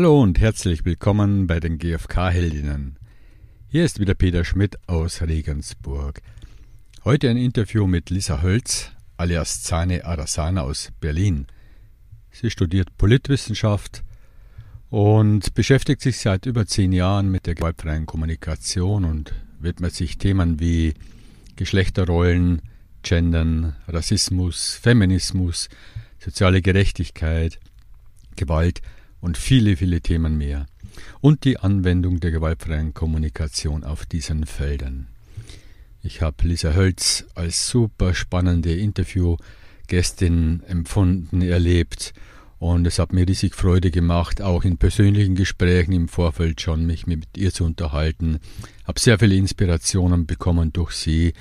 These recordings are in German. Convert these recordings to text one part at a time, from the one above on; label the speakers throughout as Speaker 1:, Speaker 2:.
Speaker 1: Hallo und herzlich willkommen bei den GfK-Heldinnen. Hier ist wieder Peter Schmidt aus Regensburg. Heute ein Interview mit Lisa Hölz, alias Zane Arasana aus Berlin. Sie studiert Politwissenschaft und beschäftigt sich seit über zehn Jahren mit der gewaltfreien Kommunikation und widmet sich Themen wie Geschlechterrollen, Gendern, Rassismus, Feminismus, soziale Gerechtigkeit, Gewalt und viele, viele Themen mehr. Und die Anwendung der gewaltfreien Kommunikation auf diesen Feldern. Ich habe Lisa Hölz als super spannende Interviewgästin empfunden, erlebt und es hat mir riesig Freude gemacht, auch in persönlichen Gesprächen im Vorfeld schon mich mit ihr zu unterhalten. Habe sehr viele Inspirationen bekommen durch sie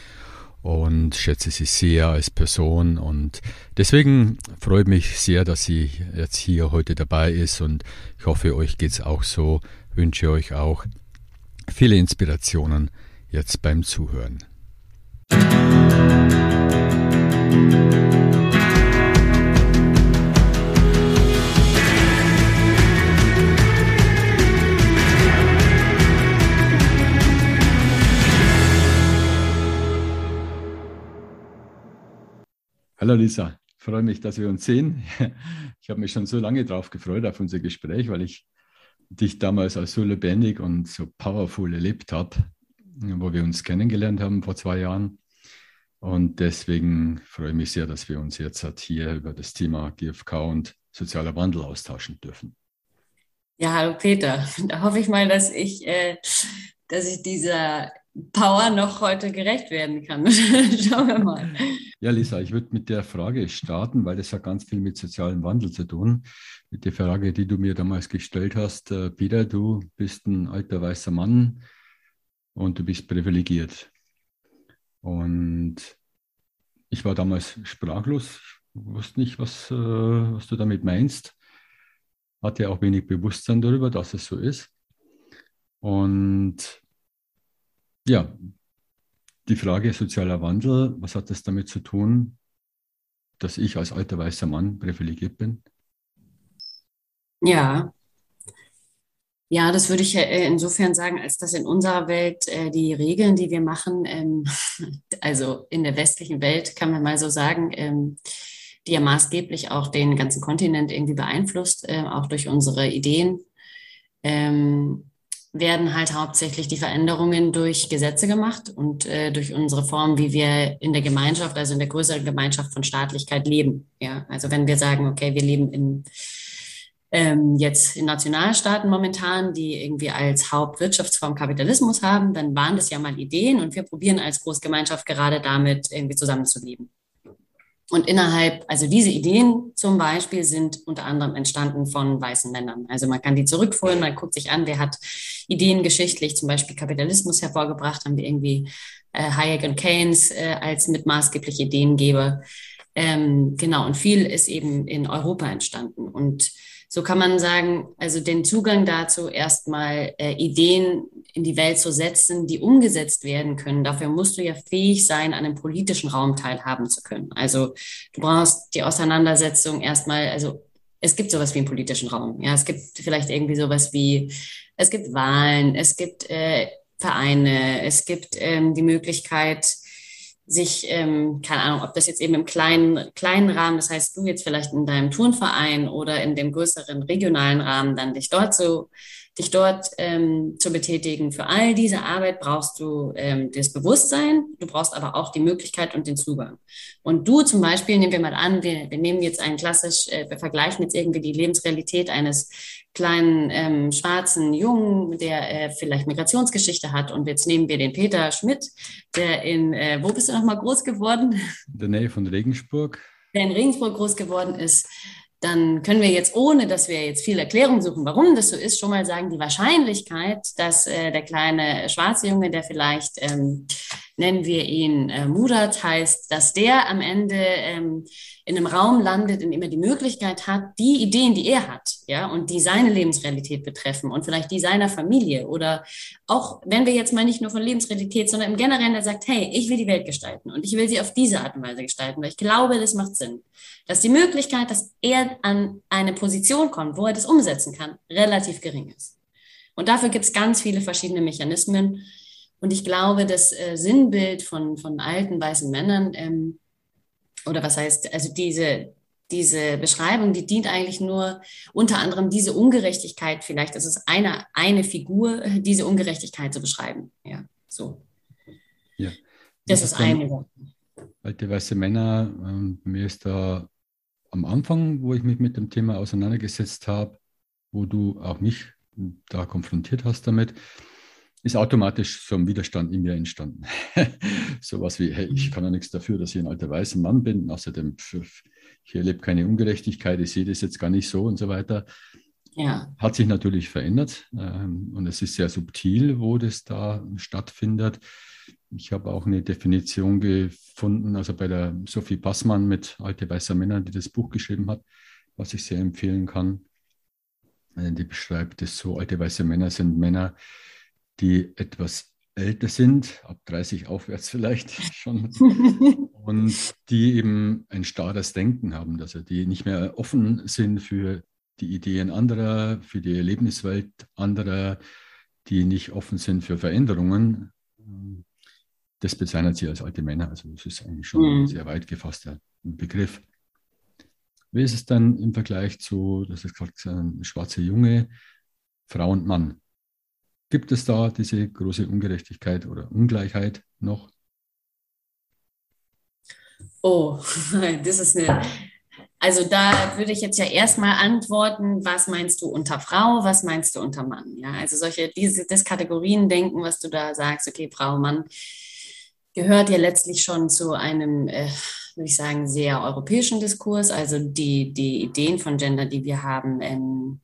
Speaker 1: und schätze sie sehr als Person und deswegen freut mich sehr, dass sie jetzt hier heute dabei ist und ich hoffe, euch geht's auch so. Wünsche euch auch viele Inspirationen jetzt beim Zuhören. Hallo Lisa, freue mich, dass wir uns sehen. Ich habe mich schon so lange darauf gefreut, auf unser Gespräch, weil ich dich damals als so lebendig und so powerful erlebt habe, wo wir uns kennengelernt haben vor zwei Jahren. Und deswegen freue ich mich sehr, dass wir uns jetzt halt hier über das Thema GFK und sozialer Wandel austauschen dürfen.
Speaker 2: Ja, hallo Peter. Da hoffe ich mal, dass ich, äh, dass ich dieser Power noch heute gerecht werden kann. Schauen wir mal.
Speaker 1: Ja, Lisa, ich würde mit der Frage starten, weil das hat ganz viel mit sozialem Wandel zu tun. Mit der Frage, die du mir damals gestellt hast. Äh, Peter, du bist ein alter weißer Mann und du bist privilegiert. Und ich war damals sprachlos, wusste nicht, was, äh, was du damit meinst. Hatte auch wenig Bewusstsein darüber, dass es so ist. Und ja, die Frage sozialer Wandel, was hat das damit zu tun, dass ich als alter weißer Mann privilegiert bin?
Speaker 2: Ja. Ja, das würde ich äh, insofern sagen, als dass in unserer Welt äh, die Regeln, die wir machen, ähm, also in der westlichen Welt, kann man mal so sagen, ähm, die ja maßgeblich auch den ganzen Kontinent irgendwie beeinflusst, äh, auch durch unsere Ideen. Ähm, werden halt hauptsächlich die Veränderungen durch Gesetze gemacht und äh, durch unsere Form, wie wir in der Gemeinschaft, also in der größeren Gemeinschaft von Staatlichkeit leben. Ja, also wenn wir sagen, okay, wir leben in ähm, jetzt in Nationalstaaten momentan, die irgendwie als Hauptwirtschaftsform Kapitalismus haben, dann waren das ja mal Ideen und wir probieren als Großgemeinschaft gerade damit irgendwie zusammenzuleben. Und innerhalb, also diese Ideen zum Beispiel sind unter anderem entstanden von weißen Männern. Also man kann die zurückführen, man guckt sich an, wer hat Ideen geschichtlich, zum Beispiel Kapitalismus hervorgebracht, haben wir irgendwie äh, Hayek und Keynes äh, als mit maßgebliche Ideengeber. Ähm, genau, und viel ist eben in Europa entstanden. Und so kann man sagen, also den Zugang dazu, erstmal äh, Ideen in die Welt zu setzen, die umgesetzt werden können. Dafür musst du ja fähig sein, an einem politischen Raum teilhaben zu können. Also du brauchst die Auseinandersetzung erstmal, also es gibt sowas wie einen politischen Raum. Ja, es gibt vielleicht irgendwie sowas wie, es gibt Wahlen, es gibt äh, Vereine, es gibt ähm, die Möglichkeit, sich, ähm, keine Ahnung, ob das jetzt eben im kleinen, kleinen Rahmen, das heißt du jetzt vielleicht in deinem Turnverein oder in dem größeren regionalen Rahmen, dann dich dort zu dich dort ähm, zu betätigen. Für all diese Arbeit brauchst du ähm, das Bewusstsein, du brauchst aber auch die Möglichkeit und den Zugang. Und du zum Beispiel, nehmen wir mal an, wir, wir nehmen jetzt einen klassisch, äh, wir vergleichen jetzt irgendwie die Lebensrealität eines kleinen ähm, schwarzen Jungen, der äh, vielleicht Migrationsgeschichte hat. Und jetzt nehmen wir den Peter Schmidt, der in, äh, wo bist du nochmal groß geworden?
Speaker 1: In der Nähe von Regensburg.
Speaker 2: Der in Regensburg groß geworden ist dann können wir jetzt, ohne dass wir jetzt viel Erklärung suchen, warum das so ist, schon mal sagen, die Wahrscheinlichkeit, dass äh, der kleine schwarze Junge, der vielleicht ähm, nennen wir ihn äh, Mudat, heißt, dass der am Ende ähm, in einem Raum landet, in dem er die Möglichkeit hat, die Ideen, die er hat, ja, und die seine Lebensrealität betreffen und vielleicht die seiner Familie oder auch, wenn wir jetzt mal nicht nur von Lebensrealität, sondern im Generellen, der sagt, hey, ich will die Welt gestalten und ich will sie auf diese Art und Weise gestalten, weil ich glaube, das macht Sinn. Dass die Möglichkeit, dass er an eine Position kommt, wo er das umsetzen kann, relativ gering ist. Und dafür gibt es ganz viele verschiedene Mechanismen. Und ich glaube, das äh, Sinnbild von, von alten weißen Männern, ähm, oder was heißt, also diese, diese Beschreibung, die dient eigentlich nur unter anderem diese Ungerechtigkeit vielleicht, das ist eine, eine Figur, diese Ungerechtigkeit zu beschreiben. Ja, so.
Speaker 1: Ja.
Speaker 2: Das ist eine.
Speaker 1: Alte weiße Männer, ähm, mir ist da am Anfang, wo ich mich mit dem Thema auseinandergesetzt habe, wo du auch mich da konfrontiert hast damit, ist automatisch so ein Widerstand in mir entstanden. Sowas wie, hey, ich kann ja nichts dafür, dass ich ein alter weißer Mann bin. Außerdem, ich erlebe keine Ungerechtigkeit, ich sehe das jetzt gar nicht so und so weiter. Ja. Hat sich natürlich verändert ähm, und es ist sehr subtil, wo das da stattfindet. Ich habe auch eine Definition gefunden, also bei der Sophie Passmann mit Alte Weißer Männer, die das Buch geschrieben hat, was ich sehr empfehlen kann. Die beschreibt es so, alte weiße Männer sind Männer, die etwas älter sind, ab 30 aufwärts vielleicht schon, und die eben ein starres Denken haben, also die nicht mehr offen sind für die Ideen anderer, für die Erlebniswelt anderer, die nicht offen sind für Veränderungen. Das bezeichnet sie als alte Männer. Also das ist eigentlich schon mhm. ein sehr weit gefasster Begriff. Wie ist es dann im Vergleich zu, das ist gerade ein schwarzer Junge, Frau und Mann? Gibt es da diese große Ungerechtigkeit oder Ungleichheit noch?
Speaker 2: Oh, das ist eine. Also da würde ich jetzt ja erstmal antworten, was meinst du unter Frau, was meinst du unter Mann? Ja, also solche, diese, das Kategorien denken, was du da sagst, okay, Frau, Mann, gehört ja letztlich schon zu einem, äh, würde ich sagen, sehr europäischen Diskurs. Also die, die Ideen von Gender, die wir haben, ähm,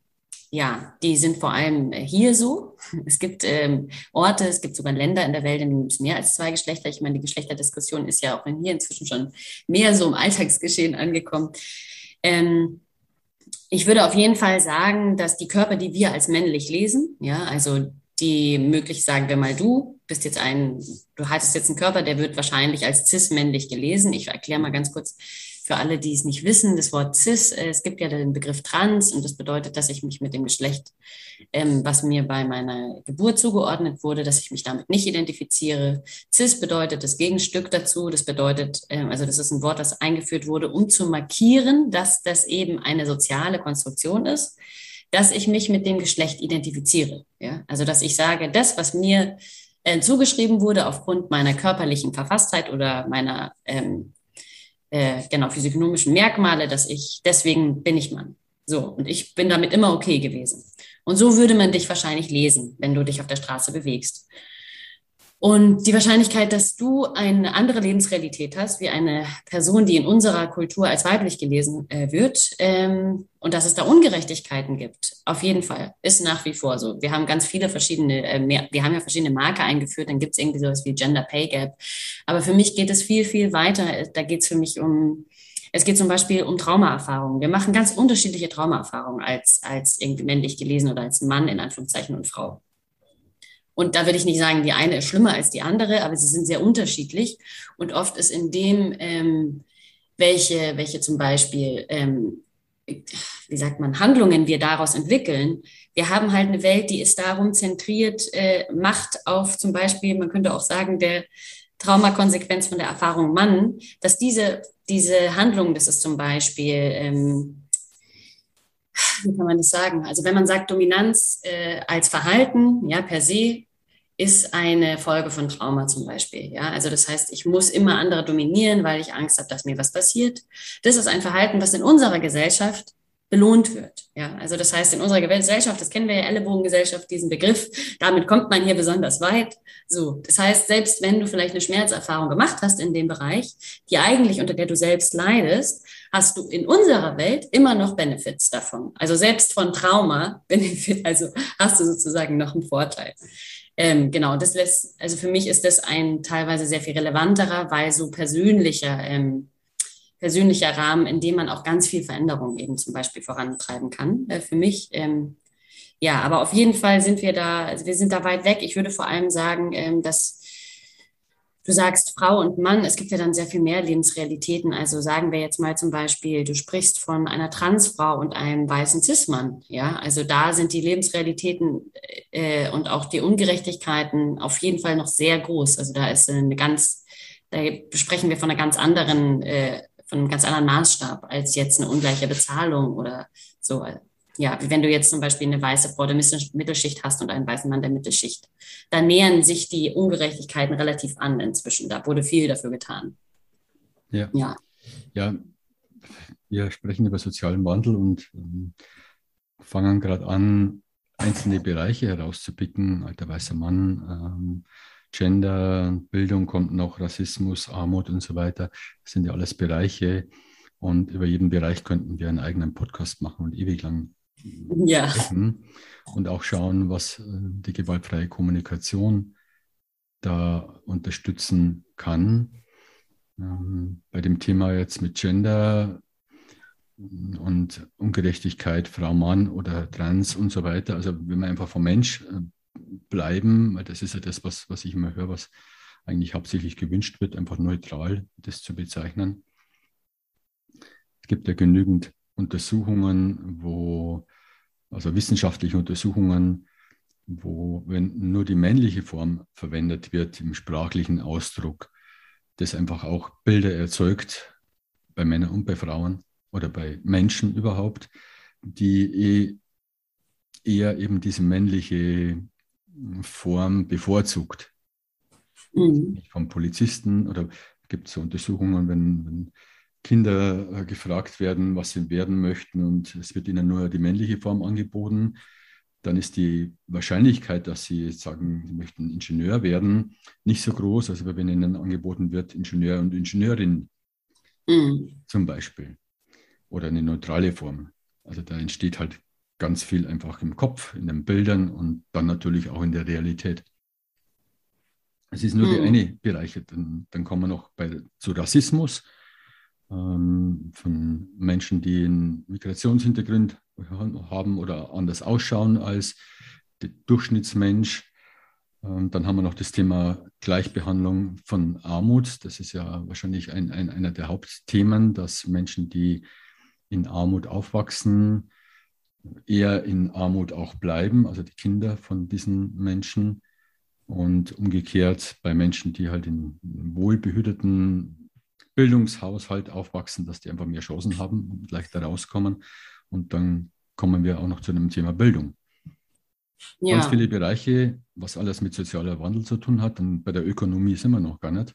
Speaker 2: ja, die sind vor allem hier so. Es gibt ähm, Orte, es gibt sogar Länder in der Welt, in denen es mehr als zwei Geschlechter. Ich meine, die Geschlechterdiskussion ist ja auch hier inzwischen schon mehr so im Alltagsgeschehen angekommen. Ähm, ich würde auf jeden Fall sagen, dass die Körper, die wir als männlich lesen, ja, also die möglich, sagen wir mal, du bist jetzt ein, du hattest jetzt einen Körper, der wird wahrscheinlich als cis-männlich gelesen. Ich erkläre mal ganz kurz, für alle, die es nicht wissen, das Wort cis, äh, es gibt ja den Begriff trans und das bedeutet, dass ich mich mit dem Geschlecht, ähm, was mir bei meiner Geburt zugeordnet wurde, dass ich mich damit nicht identifiziere. Cis bedeutet das Gegenstück dazu. Das bedeutet, ähm, also das ist ein Wort, das eingeführt wurde, um zu markieren, dass das eben eine soziale Konstruktion ist, dass ich mich mit dem Geschlecht identifiziere. Ja? Also dass ich sage, das, was mir äh, zugeschrieben wurde aufgrund meiner körperlichen Verfasstheit oder meiner ähm, äh, genau, physiognomischen Merkmale, dass ich, deswegen bin ich Mann. So, und ich bin damit immer okay gewesen. Und so würde man dich wahrscheinlich lesen, wenn du dich auf der Straße bewegst. Und die Wahrscheinlichkeit, dass du eine andere Lebensrealität hast, wie eine Person, die in unserer Kultur als weiblich gelesen äh, wird, ähm, und dass es da Ungerechtigkeiten gibt, auf jeden Fall, ist nach wie vor so. Wir haben ganz viele verschiedene, äh, mehr, wir haben ja verschiedene Marker eingeführt, dann gibt es irgendwie sowas wie Gender Pay Gap. Aber für mich geht es viel, viel weiter. Da geht es für mich um, es geht zum Beispiel um Traumaerfahrungen. Wir machen ganz unterschiedliche Traumaerfahrungen als, als irgendwie männlich gelesen oder als Mann in Anführungszeichen und Frau. Und da will ich nicht sagen, die eine ist schlimmer als die andere, aber sie sind sehr unterschiedlich. Und oft ist in dem, ähm, welche, welche zum Beispiel, ähm, wie sagt man, Handlungen wir daraus entwickeln. Wir haben halt eine Welt, die ist darum zentriert, äh, Macht auf zum Beispiel, man könnte auch sagen, der Traumakonsequenz von der Erfahrung Mann, dass diese, diese Handlung, das ist zum Beispiel, ähm, wie kann man das sagen? Also wenn man sagt Dominanz äh, als Verhalten, ja, per se, ist eine Folge von Trauma zum Beispiel. Ja, also das heißt, ich muss immer andere dominieren, weil ich Angst habe, dass mir was passiert. Das ist ein Verhalten, was in unserer Gesellschaft belohnt wird. Ja, also das heißt, in unserer Gesellschaft, das kennen wir ja Ellenbogengesellschaft, diesen Begriff, damit kommt man hier besonders weit. So, das heißt, selbst wenn du vielleicht eine Schmerzerfahrung gemacht hast in dem Bereich, die eigentlich unter der du selbst leidest, hast du in unserer Welt immer noch Benefits davon. Also selbst von Trauma, also hast du sozusagen noch einen Vorteil. Ähm, genau, das lässt, also für mich ist das ein teilweise sehr viel relevanterer, weil so persönlicher, ähm, persönlicher Rahmen, in dem man auch ganz viel Veränderung eben zum Beispiel vorantreiben kann. Äh, für mich, ähm, ja, aber auf jeden Fall sind wir da, also wir sind da weit weg. Ich würde vor allem sagen, ähm, dass du sagst Frau und Mann, es gibt ja dann sehr viel mehr Lebensrealitäten. Also sagen wir jetzt mal zum Beispiel, du sprichst von einer Transfrau und einem weißen Cis-Mann. Ja, also da sind die Lebensrealitäten äh, und auch die Ungerechtigkeiten auf jeden Fall noch sehr groß. Also da ist eine ganz, da sprechen wir von einer ganz anderen, äh, von einem ganz anderen Maßstab als jetzt eine ungleiche Bezahlung oder so ja, wenn du jetzt zum Beispiel eine weiße Frau der Mittelschicht hast und einen weißen Mann der Mittelschicht, da nähern sich die Ungerechtigkeiten relativ an inzwischen. Da wurde viel dafür getan.
Speaker 1: Ja. Ja, ja wir sprechen über sozialen Wandel und ähm, fangen gerade an, einzelne Bereiche herauszupicken. Alter weißer Mann, ähm, Gender, Bildung kommt noch, Rassismus, Armut und so weiter. Das sind ja alles Bereiche. Und über jeden Bereich könnten wir einen eigenen Podcast machen und ewig lang
Speaker 2: ja.
Speaker 1: und auch schauen, was äh, die gewaltfreie Kommunikation da unterstützen kann. Ähm, bei dem Thema jetzt mit Gender und Ungerechtigkeit, Frau, Mann oder Trans und so weiter. Also wenn wir einfach vom Mensch äh, bleiben, weil das ist ja das, was, was ich immer höre, was eigentlich hauptsächlich gewünscht wird, einfach neutral das zu bezeichnen. Es gibt ja genügend Untersuchungen, wo also wissenschaftliche Untersuchungen, wo, wenn nur die männliche Form verwendet wird im sprachlichen Ausdruck, das einfach auch Bilder erzeugt bei Männern und bei Frauen oder bei Menschen überhaupt, die eh eher eben diese männliche Form bevorzugt. Mhm. Vom Polizisten oder gibt es so Untersuchungen, wenn, wenn Kinder äh, gefragt werden, was sie werden möchten und es wird ihnen nur die männliche Form angeboten, dann ist die Wahrscheinlichkeit, dass sie sagen, sie möchten Ingenieur werden, nicht so groß, als wenn ihnen angeboten wird, Ingenieur und Ingenieurin mhm. zum Beispiel. Oder eine neutrale Form. Also da entsteht halt ganz viel einfach im Kopf, in den Bildern und dann natürlich auch in der Realität. Es ist nur mhm. der eine Bereich. Dann, dann kommen wir noch bei, zu Rassismus ähm, von Menschen, die einen Migrationshintergrund haben oder anders ausschauen als der Durchschnittsmensch. Ähm, dann haben wir noch das Thema Gleichbehandlung von Armut. Das ist ja wahrscheinlich ein, ein, einer der Hauptthemen, dass Menschen, die in Armut aufwachsen, eher in Armut auch bleiben, also die Kinder von diesen Menschen. Und umgekehrt bei Menschen, die halt in wohlbehüteten Bildungshaushalt aufwachsen, dass die einfach mehr Chancen haben und leichter rauskommen. Und dann kommen wir auch noch zu dem Thema Bildung. Ja. Ganz viele Bereiche, was alles mit sozialer Wandel zu tun hat. Und bei der Ökonomie sind wir noch gar nicht.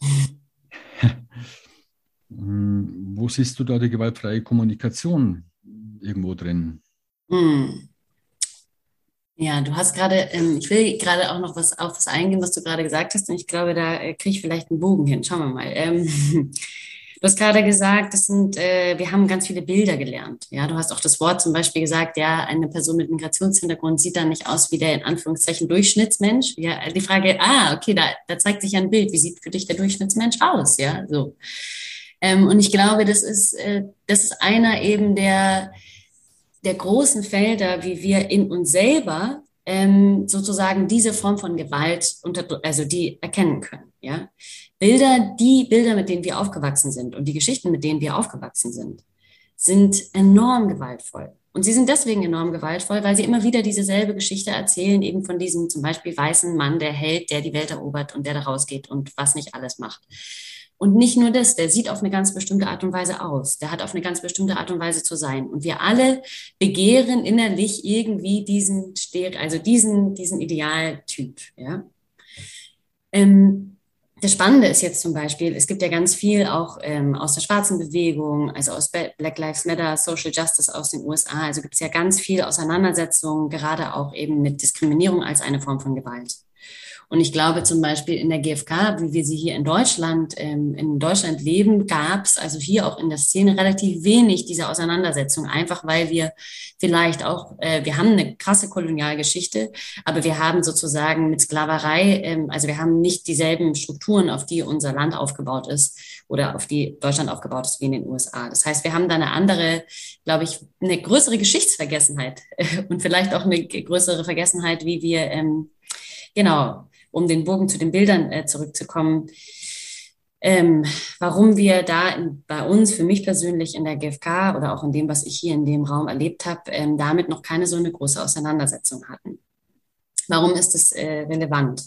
Speaker 1: Hm, wo siehst du da die gewaltfreie Kommunikation irgendwo drin? Hm.
Speaker 2: Ja, du hast gerade, ähm, ich will gerade auch noch was auf was eingehen, was du gerade gesagt hast, und ich glaube, da äh, kriege ich vielleicht einen Bogen hin. Schauen wir mal. Ähm, du hast gerade gesagt, das sind, äh, wir haben ganz viele Bilder gelernt. Ja, du hast auch das Wort zum Beispiel gesagt, ja, eine Person mit Migrationshintergrund sieht dann nicht aus wie der in Anführungszeichen Durchschnittsmensch. Ja, die Frage, ah, okay, da, da zeigt sich ja ein Bild. Wie sieht für dich der Durchschnittsmensch aus? Ja, so. Ähm, und ich glaube, das ist, äh, das ist einer eben der, der großen Felder, wie wir in uns selber ähm, sozusagen diese Form von Gewalt unter, also die erkennen können. Ja? Bilder, die Bilder, mit denen wir aufgewachsen sind und die Geschichten, mit denen wir aufgewachsen sind, sind enorm gewaltvoll. Und sie sind deswegen enorm gewaltvoll, weil sie immer wieder dieselbe Geschichte erzählen, eben von diesem zum Beispiel weißen Mann, der Held, der die Welt erobert und der da rausgeht und was nicht alles macht. Und nicht nur das, der sieht auf eine ganz bestimmte Art und Weise aus. Der hat auf eine ganz bestimmte Art und Weise zu sein. Und wir alle begehren innerlich irgendwie diesen, also diesen, diesen Idealtyp, ja. Ähm, das Spannende ist jetzt zum Beispiel, es gibt ja ganz viel auch ähm, aus der schwarzen Bewegung, also aus Black Lives Matter, Social Justice aus den USA. Also gibt es ja ganz viel Auseinandersetzungen, gerade auch eben mit Diskriminierung als eine Form von Gewalt. Und ich glaube zum Beispiel in der GfK, wie wir sie hier in Deutschland, ähm, in Deutschland leben, gab es also hier auch in der Szene relativ wenig dieser Auseinandersetzung, einfach weil wir vielleicht auch, äh, wir haben eine krasse Kolonialgeschichte, aber wir haben sozusagen mit Sklaverei, ähm, also wir haben nicht dieselben Strukturen, auf die unser Land aufgebaut ist oder auf die Deutschland aufgebaut ist wie in den USA. Das heißt, wir haben da eine andere, glaube ich, eine größere Geschichtsvergessenheit und vielleicht auch eine größere Vergessenheit, wie wir, ähm, genau, um den Bogen zu den Bildern äh, zurückzukommen, ähm, warum wir da in, bei uns, für mich persönlich in der GfK oder auch in dem, was ich hier in dem Raum erlebt habe, ähm, damit noch keine so eine große Auseinandersetzung hatten. Warum ist das äh, relevant?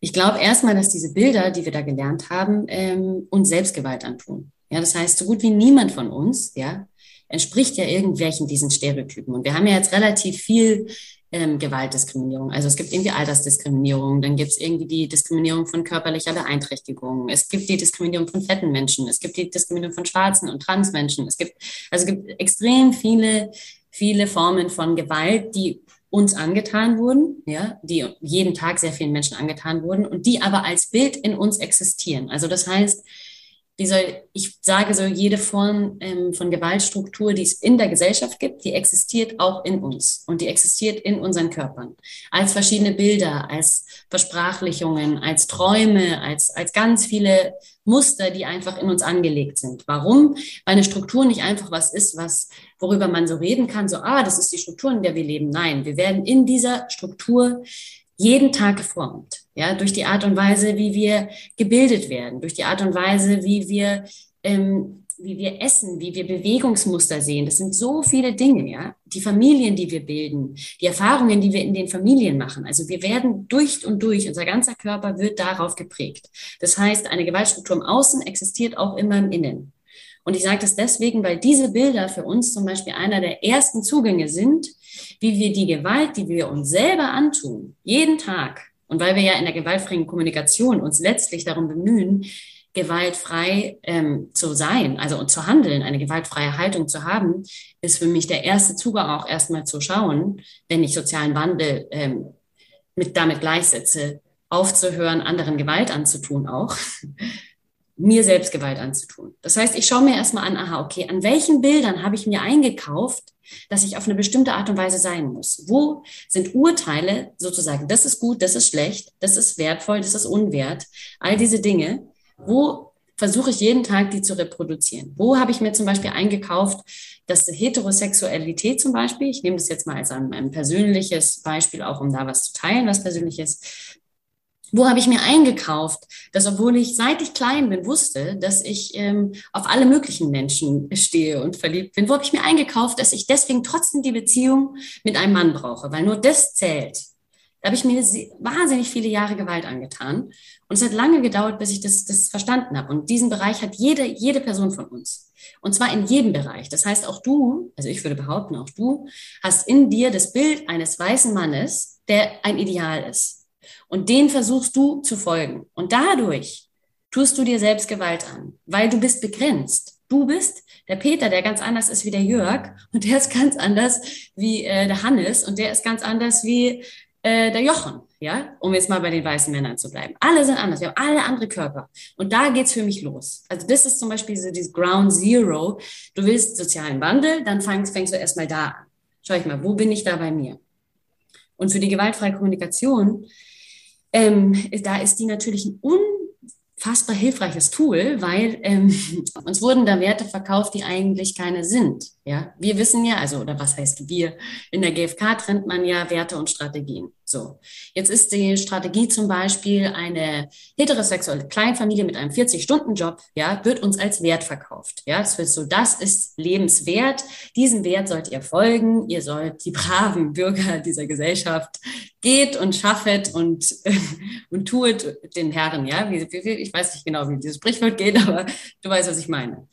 Speaker 2: Ich glaube erstmal, dass diese Bilder, die wir da gelernt haben, ähm, uns Selbstgewalt antun. Ja, das heißt, so gut wie niemand von uns, ja, entspricht ja irgendwelchen diesen Stereotypen. Und wir haben ja jetzt relativ viel ähm, Gewaltdiskriminierung. Also es gibt irgendwie Altersdiskriminierung, dann gibt es irgendwie die Diskriminierung von körperlicher Beeinträchtigung, es gibt die Diskriminierung von fetten Menschen, es gibt die Diskriminierung von schwarzen und Transmenschen. Es gibt, also es gibt extrem viele, viele Formen von Gewalt, die uns angetan wurden, ja, die jeden Tag sehr vielen Menschen angetan wurden und die aber als Bild in uns existieren. Also das heißt, diese, ich sage so, jede Form ähm, von Gewaltstruktur, die es in der Gesellschaft gibt, die existiert auch in uns und die existiert in unseren Körpern. Als verschiedene Bilder, als Versprachlichungen, als Träume, als, als ganz viele Muster, die einfach in uns angelegt sind. Warum? Weil eine Struktur nicht einfach was ist, was, worüber man so reden kann, so, ah, das ist die Struktur, in der wir leben. Nein, wir werden in dieser Struktur jeden Tag geformt. Ja, durch die Art und Weise, wie wir gebildet werden, durch die Art und Weise, wie wir, ähm, wie wir essen, wie wir Bewegungsmuster sehen. Das sind so viele Dinge, ja. Die Familien, die wir bilden, die Erfahrungen, die wir in den Familien machen. Also wir werden durch und durch, unser ganzer Körper wird darauf geprägt. Das heißt, eine Gewaltstruktur im Außen existiert auch immer im Innen. Und ich sage das deswegen, weil diese Bilder für uns zum Beispiel einer der ersten Zugänge sind, wie wir die Gewalt, die wir uns selber antun, jeden Tag, und weil wir ja in der gewaltfreien Kommunikation uns letztlich darum bemühen, gewaltfrei ähm, zu sein, also und zu handeln, eine gewaltfreie Haltung zu haben, ist für mich der erste Zugang auch erstmal zu schauen, wenn ich sozialen Wandel ähm, mit damit gleichsetze, aufzuhören, anderen Gewalt anzutun auch, mir selbst Gewalt anzutun. Das heißt, ich schaue mir erstmal an, aha, okay, an welchen Bildern habe ich mir eingekauft, dass ich auf eine bestimmte Art und Weise sein muss. Wo sind Urteile sozusagen, das ist gut, das ist schlecht, das ist wertvoll, das ist unwert, all diese Dinge. Wo versuche ich jeden Tag, die zu reproduzieren? Wo habe ich mir zum Beispiel eingekauft, dass Heterosexualität zum Beispiel, ich nehme das jetzt mal als ein, ein persönliches Beispiel, auch um da was zu teilen, was persönliches, wo habe ich mir eingekauft, dass obwohl ich seit ich klein bin wusste, dass ich ähm, auf alle möglichen Menschen stehe und verliebt bin, wo habe ich mir eingekauft, dass ich deswegen trotzdem die Beziehung mit einem Mann brauche, weil nur das zählt. Da habe ich mir wahnsinnig viele Jahre Gewalt angetan und es hat lange gedauert, bis ich das, das verstanden habe. Und diesen Bereich hat jede, jede Person von uns. Und zwar in jedem Bereich. Das heißt, auch du, also ich würde behaupten, auch du hast in dir das Bild eines weißen Mannes, der ein Ideal ist und den versuchst du zu folgen. Und dadurch tust du dir selbst Gewalt an, weil du bist begrenzt. Du bist der Peter, der ganz anders ist wie der Jörg und der ist ganz anders wie äh, der Hannes und der ist ganz anders wie äh, der Jochen, ja, um jetzt mal bei den weißen Männern zu bleiben. Alle sind anders, wir haben alle andere Körper. Und da geht's für mich los. Also das ist zum Beispiel so dieses Ground Zero. Du willst sozialen Wandel, dann fängst, fängst du erstmal da an. Schau ich mal, wo bin ich da bei mir? Und für die gewaltfreie Kommunikation ähm, da ist die natürlich ein unfassbar hilfreiches Tool, weil ähm, uns wurden da Werte verkauft, die eigentlich keine sind. Ja, wir wissen ja, also oder was heißt wir? In der GfK trennt man ja Werte und Strategien. So, jetzt ist die Strategie zum Beispiel eine heterosexuelle Kleinfamilie mit einem 40-Stunden-Job, ja, wird uns als Wert verkauft. Ja, das wird so, das ist lebenswert. Diesem Wert sollt ihr folgen. Ihr sollt die braven Bürger dieser Gesellschaft geht und schaffet und, und tuet den Herren, ja. Ich weiß nicht genau, wie dieses Sprichwort geht, aber du weißt, was ich meine.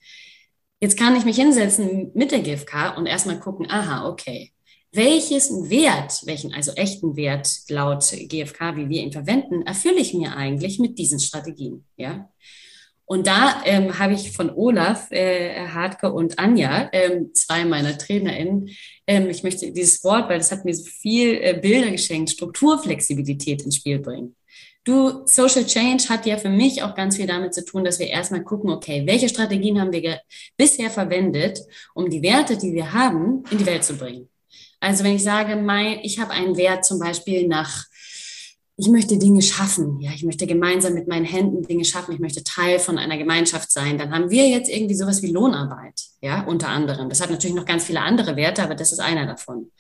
Speaker 2: Jetzt kann ich mich hinsetzen mit der GfK und erstmal gucken, aha, okay, welches Wert, welchen also echten Wert laut GfK, wie wir ihn verwenden, erfülle ich mir eigentlich mit diesen Strategien, ja? Und da ähm, habe ich von Olaf äh, Hartke und Anja, ähm, zwei meiner TrainerInnen, ähm, ich möchte dieses Wort, weil das hat mir so viel äh, Bilder geschenkt, Strukturflexibilität ins Spiel bringen. Du, Social Change hat ja für mich auch ganz viel damit zu tun, dass wir erstmal gucken, okay, welche Strategien haben wir bisher verwendet, um die Werte, die wir haben, in die Welt zu bringen. Also wenn ich sage, mein, ich habe einen Wert zum Beispiel nach ich möchte Dinge schaffen. Ja, ich möchte gemeinsam mit meinen Händen Dinge schaffen. Ich möchte Teil von einer Gemeinschaft sein. Dann haben wir jetzt irgendwie sowas wie Lohnarbeit. Ja, unter anderem. Das hat natürlich noch ganz viele andere Werte, aber das ist einer davon.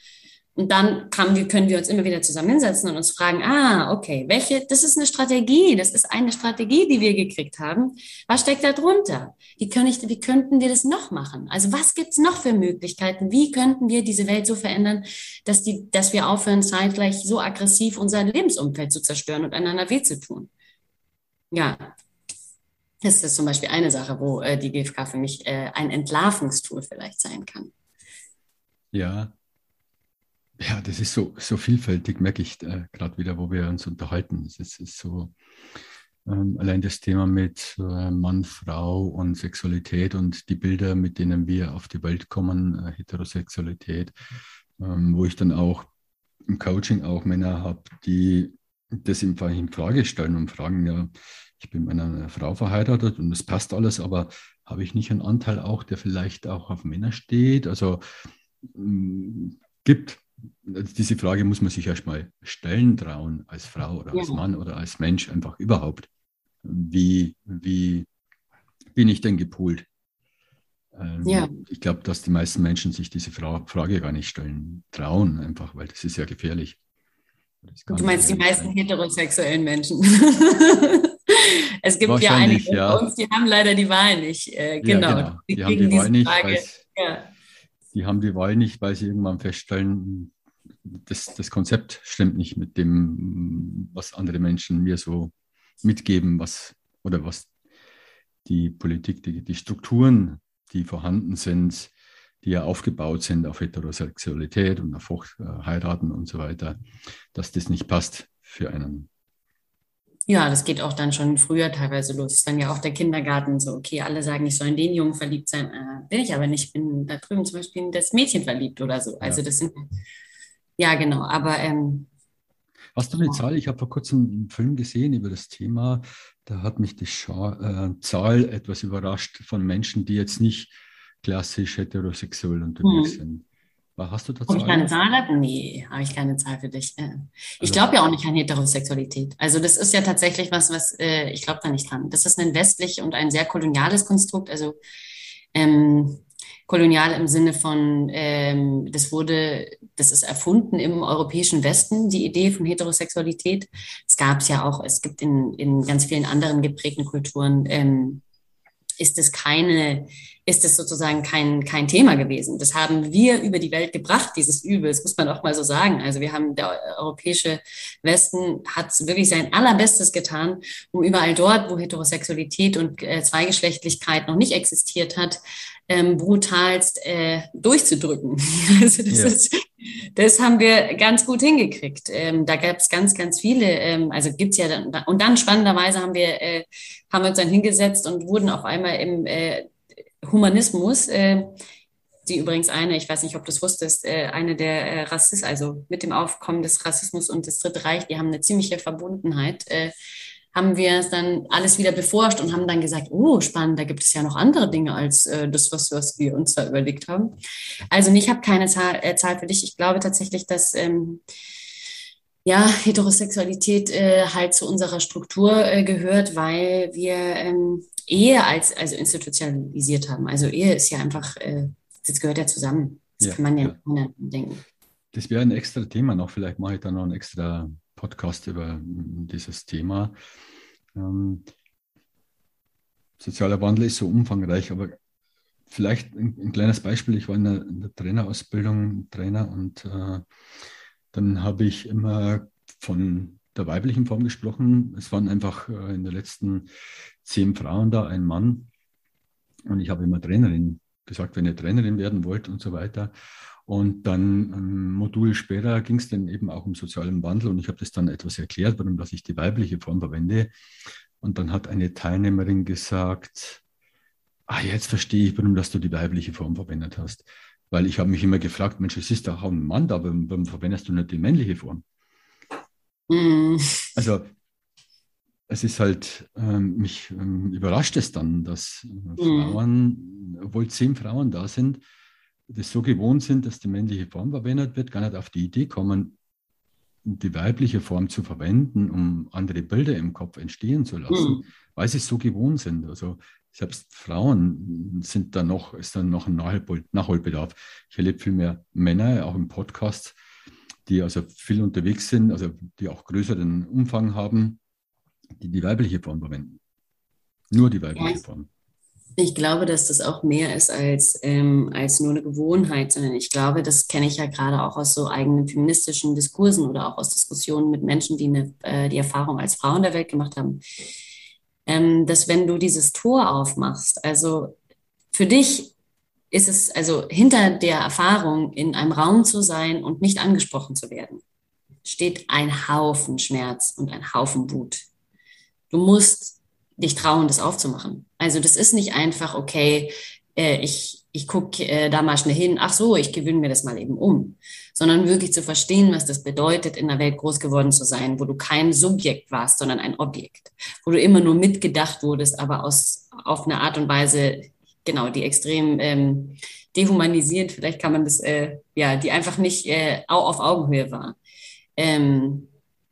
Speaker 2: Und dann kann, können wir uns immer wieder zusammensetzen und uns fragen, ah, okay, welche, das ist eine Strategie, das ist eine Strategie, die wir gekriegt haben. Was steckt da drunter? Wie, können ich, wie könnten wir das noch machen? Also was gibt's noch für Möglichkeiten? Wie könnten wir diese Welt so verändern, dass, die, dass wir aufhören, zeitgleich so aggressiv unser Lebensumfeld zu zerstören und einander weh zu tun? Ja, das ist zum Beispiel eine Sache, wo äh, die GfK für mich äh, ein Entlarvungstool vielleicht sein kann.
Speaker 1: Ja, ja, das ist so, so vielfältig, merke ich äh, gerade wieder, wo wir uns unterhalten. Es ist, ist so ähm, allein das Thema mit äh, Mann, Frau und Sexualität und die Bilder, mit denen wir auf die Welt kommen, äh, Heterosexualität, ähm, wo ich dann auch im Coaching auch Männer habe, die das in Frage stellen und fragen, ja, ich bin mit einer Frau verheiratet und das passt alles, aber habe ich nicht einen Anteil auch, der vielleicht auch auf Männer steht? Also mm, gibt diese Frage muss man sich erstmal stellen trauen, als Frau oder als Mann oder als Mensch einfach überhaupt. Wie, wie bin ich denn gepolt? Ähm, ja. Ich glaube, dass die meisten Menschen sich diese Fra Frage gar nicht stellen trauen, einfach, weil das ist ja gefährlich.
Speaker 2: Du meinst die meisten sein. heterosexuellen Menschen? es gibt ja einige ja. uns, die haben leider die Wahl nicht. Äh, genau. Ja, genau.
Speaker 1: Die, die haben die Wahl nicht. Frage, ja die haben die Wahl nicht, weil sie irgendwann feststellen, das, das Konzept stimmt nicht mit dem, was andere Menschen mir so mitgeben, was oder was die Politik, die, die Strukturen, die vorhanden sind, die ja aufgebaut sind auf Heterosexualität und auf Heiraten und so weiter, dass das nicht passt für einen.
Speaker 2: Ja, das geht auch dann schon früher teilweise los. Ist dann ja auch der Kindergarten so, okay, alle sagen, ich soll in den Jungen verliebt sein, äh, bin ich aber nicht. Bin da drüben zum Beispiel in das Mädchen verliebt oder so. Also ja. das sind, ja genau, aber ähm,
Speaker 1: Hast du eine Zahl? Ich habe vor kurzem einen Film gesehen über das Thema. Da hat mich die Scha äh, Zahl etwas überrascht von Menschen, die jetzt nicht klassisch heterosexuell unterwegs hm. sind. Hast du dazu?
Speaker 2: Habe ich keine Zahl? Nee, habe ich keine Zahl für dich. Äh, ich also, glaube ja auch nicht an Heterosexualität. Also das ist ja tatsächlich was, was äh, ich glaube da nicht dran. Das ist ein westlich und ein sehr koloniales Konstrukt. Also ähm, kolonial im Sinne von, ähm, das wurde, das ist erfunden im europäischen Westen, die Idee von Heterosexualität. Es gab es ja auch, es gibt in, in ganz vielen anderen geprägten Kulturen ähm, ist es keine, ist es sozusagen kein, kein Thema gewesen. Das haben wir über die Welt gebracht, dieses Übel. Das muss man auch mal so sagen. Also wir haben, der europäische Westen hat wirklich sein allerbestes getan, um überall dort, wo Heterosexualität und äh, Zweigeschlechtlichkeit noch nicht existiert hat, ähm, brutalst äh, durchzudrücken. Also das, ja. ist, das haben wir ganz gut hingekriegt. Ähm, da gab es ganz, ganz viele, ähm, also gibt's ja dann, und dann spannenderweise haben wir, äh, haben wir uns dann hingesetzt und wurden auf einmal im äh, Humanismus, äh, die übrigens eine, ich weiß nicht, ob du es wusstest, äh, eine der äh, Rassist, also mit dem Aufkommen des Rassismus und des Dritte Reich, die haben eine ziemliche Verbundenheit. Haben wir es dann alles wieder beforscht und haben dann gesagt, oh, spannend, da gibt es ja noch andere Dinge als äh, das, was, was wir uns da überlegt haben. Also ich habe keine Zahl, äh, Zahl für dich. Ich glaube tatsächlich, dass ähm, ja, Heterosexualität äh, halt zu unserer Struktur äh, gehört, weil wir ähm, Ehe als also institutionalisiert haben. Also Ehe ist ja einfach, äh, das gehört ja zusammen. Das ja, kann man ja, ja. denken.
Speaker 1: Das wäre ein extra Thema noch. Vielleicht mache ich da noch ein extra Podcast über dieses Thema. Ähm, sozialer Wandel ist so umfangreich, aber vielleicht ein, ein kleines Beispiel. Ich war in der, in der Trainerausbildung Trainer und äh, dann habe ich immer von der weiblichen Form gesprochen. Es waren einfach äh, in den letzten zehn Frauen da, ein Mann. Und ich habe immer Trainerin gesagt, wenn ihr Trainerin werden wollt und so weiter. Und dann ein Modul später ging es dann eben auch um sozialen Wandel und ich habe das dann etwas erklärt, warum dass ich die weibliche Form verwende. Und dann hat eine Teilnehmerin gesagt, ah, jetzt verstehe ich, warum dass du die weibliche Form verwendet hast. Weil ich habe mich immer gefragt, Mensch, es ist doch auch ein Mann da, warum, warum verwendest du nicht die männliche Form? Mm. Also es ist halt, ähm, mich ähm, überrascht es dann, dass äh, mhm. Frauen, obwohl zehn Frauen da sind, das so gewohnt sind, dass die männliche Form verwendet wird, gar nicht auf die Idee kommen, die weibliche Form zu verwenden, um andere Bilder im Kopf entstehen zu lassen, mhm. weil sie es so gewohnt sind. Also selbst Frauen sind da noch, ist dann noch ein Nachhol Nachholbedarf. Ich erlebe viel mehr Männer, auch im Podcast, die also viel unterwegs sind, also die auch größeren Umfang haben, die die weibliche Form verwenden. Nur die weibliche ja. Form.
Speaker 2: Ich glaube, dass das auch mehr ist als, ähm, als nur eine Gewohnheit, sondern ich glaube, das kenne ich ja gerade auch aus so eigenen feministischen Diskursen oder auch aus Diskussionen mit Menschen, die eine, äh, die Erfahrung als Frau in der Welt gemacht haben, ähm, dass wenn du dieses Tor aufmachst, also für dich ist es, also hinter der Erfahrung, in einem Raum zu sein und nicht angesprochen zu werden, steht ein Haufen Schmerz und ein Haufen Wut. Du musst dich trauen, das aufzumachen. Also das ist nicht einfach, okay, äh, ich, ich gucke äh, da mal schnell hin, ach so, ich gewöhne mir das mal eben um, sondern wirklich zu verstehen, was das bedeutet, in einer Welt groß geworden zu sein, wo du kein Subjekt warst, sondern ein Objekt, wo du immer nur mitgedacht wurdest, aber aus, auf eine Art und Weise, genau, die extrem ähm, dehumanisierend, vielleicht kann man das, äh, ja, die einfach nicht äh, auf Augenhöhe war. Ähm,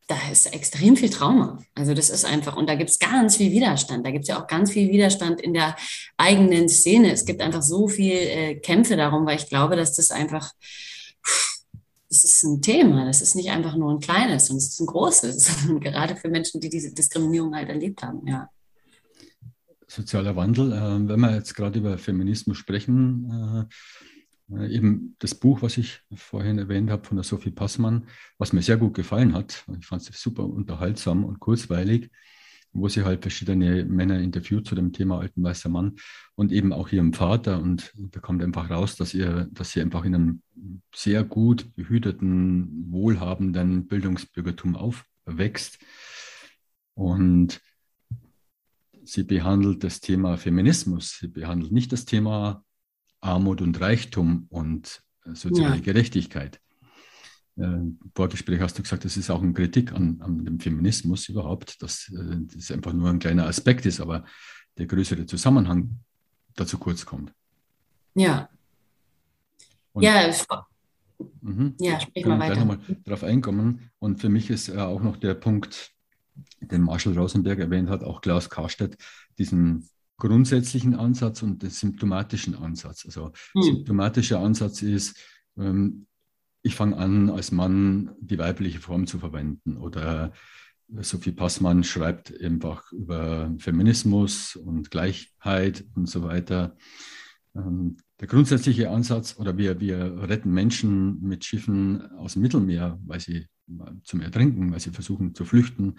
Speaker 2: da ist extrem viel Trauma. Also das ist einfach, und da gibt es ganz viel Widerstand. Da gibt es ja auch ganz viel Widerstand in der eigenen Szene. Es gibt einfach so viel äh, Kämpfe darum, weil ich glaube, dass das einfach, das ist ein Thema. Das ist nicht einfach nur ein kleines, sondern es ist ein großes. Gerade für Menschen, die diese Diskriminierung halt erlebt haben, ja.
Speaker 1: Sozialer Wandel, äh, wenn wir jetzt gerade über Feminismus sprechen, äh, eben das Buch, was ich vorhin erwähnt habe von der Sophie Passmann, was mir sehr gut gefallen hat. Ich fand es super unterhaltsam und kurzweilig, wo sie halt verschiedene Männer interviewt zu dem Thema alten weißer Mann und eben auch ihrem Vater. Und da kommt einfach raus, dass, ihr, dass sie einfach in einem sehr gut behüteten, wohlhabenden Bildungsbürgertum aufwächst. Und sie behandelt das Thema Feminismus. Sie behandelt nicht das Thema Armut und Reichtum und äh, soziale ja. Gerechtigkeit. Äh, Im Vorgespräch hast du gesagt, das ist auch eine Kritik an, an dem Feminismus überhaupt, dass äh, das einfach nur ein kleiner Aspekt ist, aber der größere Zusammenhang dazu kurz kommt.
Speaker 2: Ja. Und, ja, mhm. ja, sprich mal weiter. Nochmal
Speaker 1: darauf einkommen. Und für mich ist auch noch der Punkt, den Marshall Rosenberg erwähnt hat, auch Klaus Karstedt, diesen grundsätzlichen Ansatz und den symptomatischen Ansatz. Also hm. symptomatischer Ansatz ist, ähm, ich fange an, als Mann die weibliche Form zu verwenden. Oder Sophie Passmann schreibt einfach über Feminismus und Gleichheit und so weiter. Ähm, der grundsätzliche Ansatz, oder wir, wir retten Menschen mit Schiffen aus dem Mittelmeer, weil sie zum Ertrinken, weil sie versuchen zu flüchten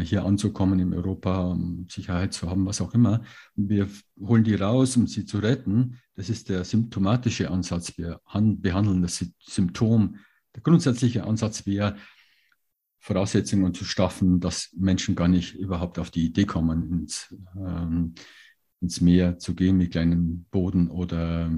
Speaker 1: hier anzukommen in Europa, um Sicherheit zu haben, was auch immer. Wir holen die raus, um sie zu retten. Das ist der symptomatische Ansatz. Wir behandeln das Symptom. Der grundsätzliche Ansatz wäre, Voraussetzungen zu schaffen, dass Menschen gar nicht überhaupt auf die Idee kommen, ins, ähm, ins Meer zu gehen mit kleinen Boden oder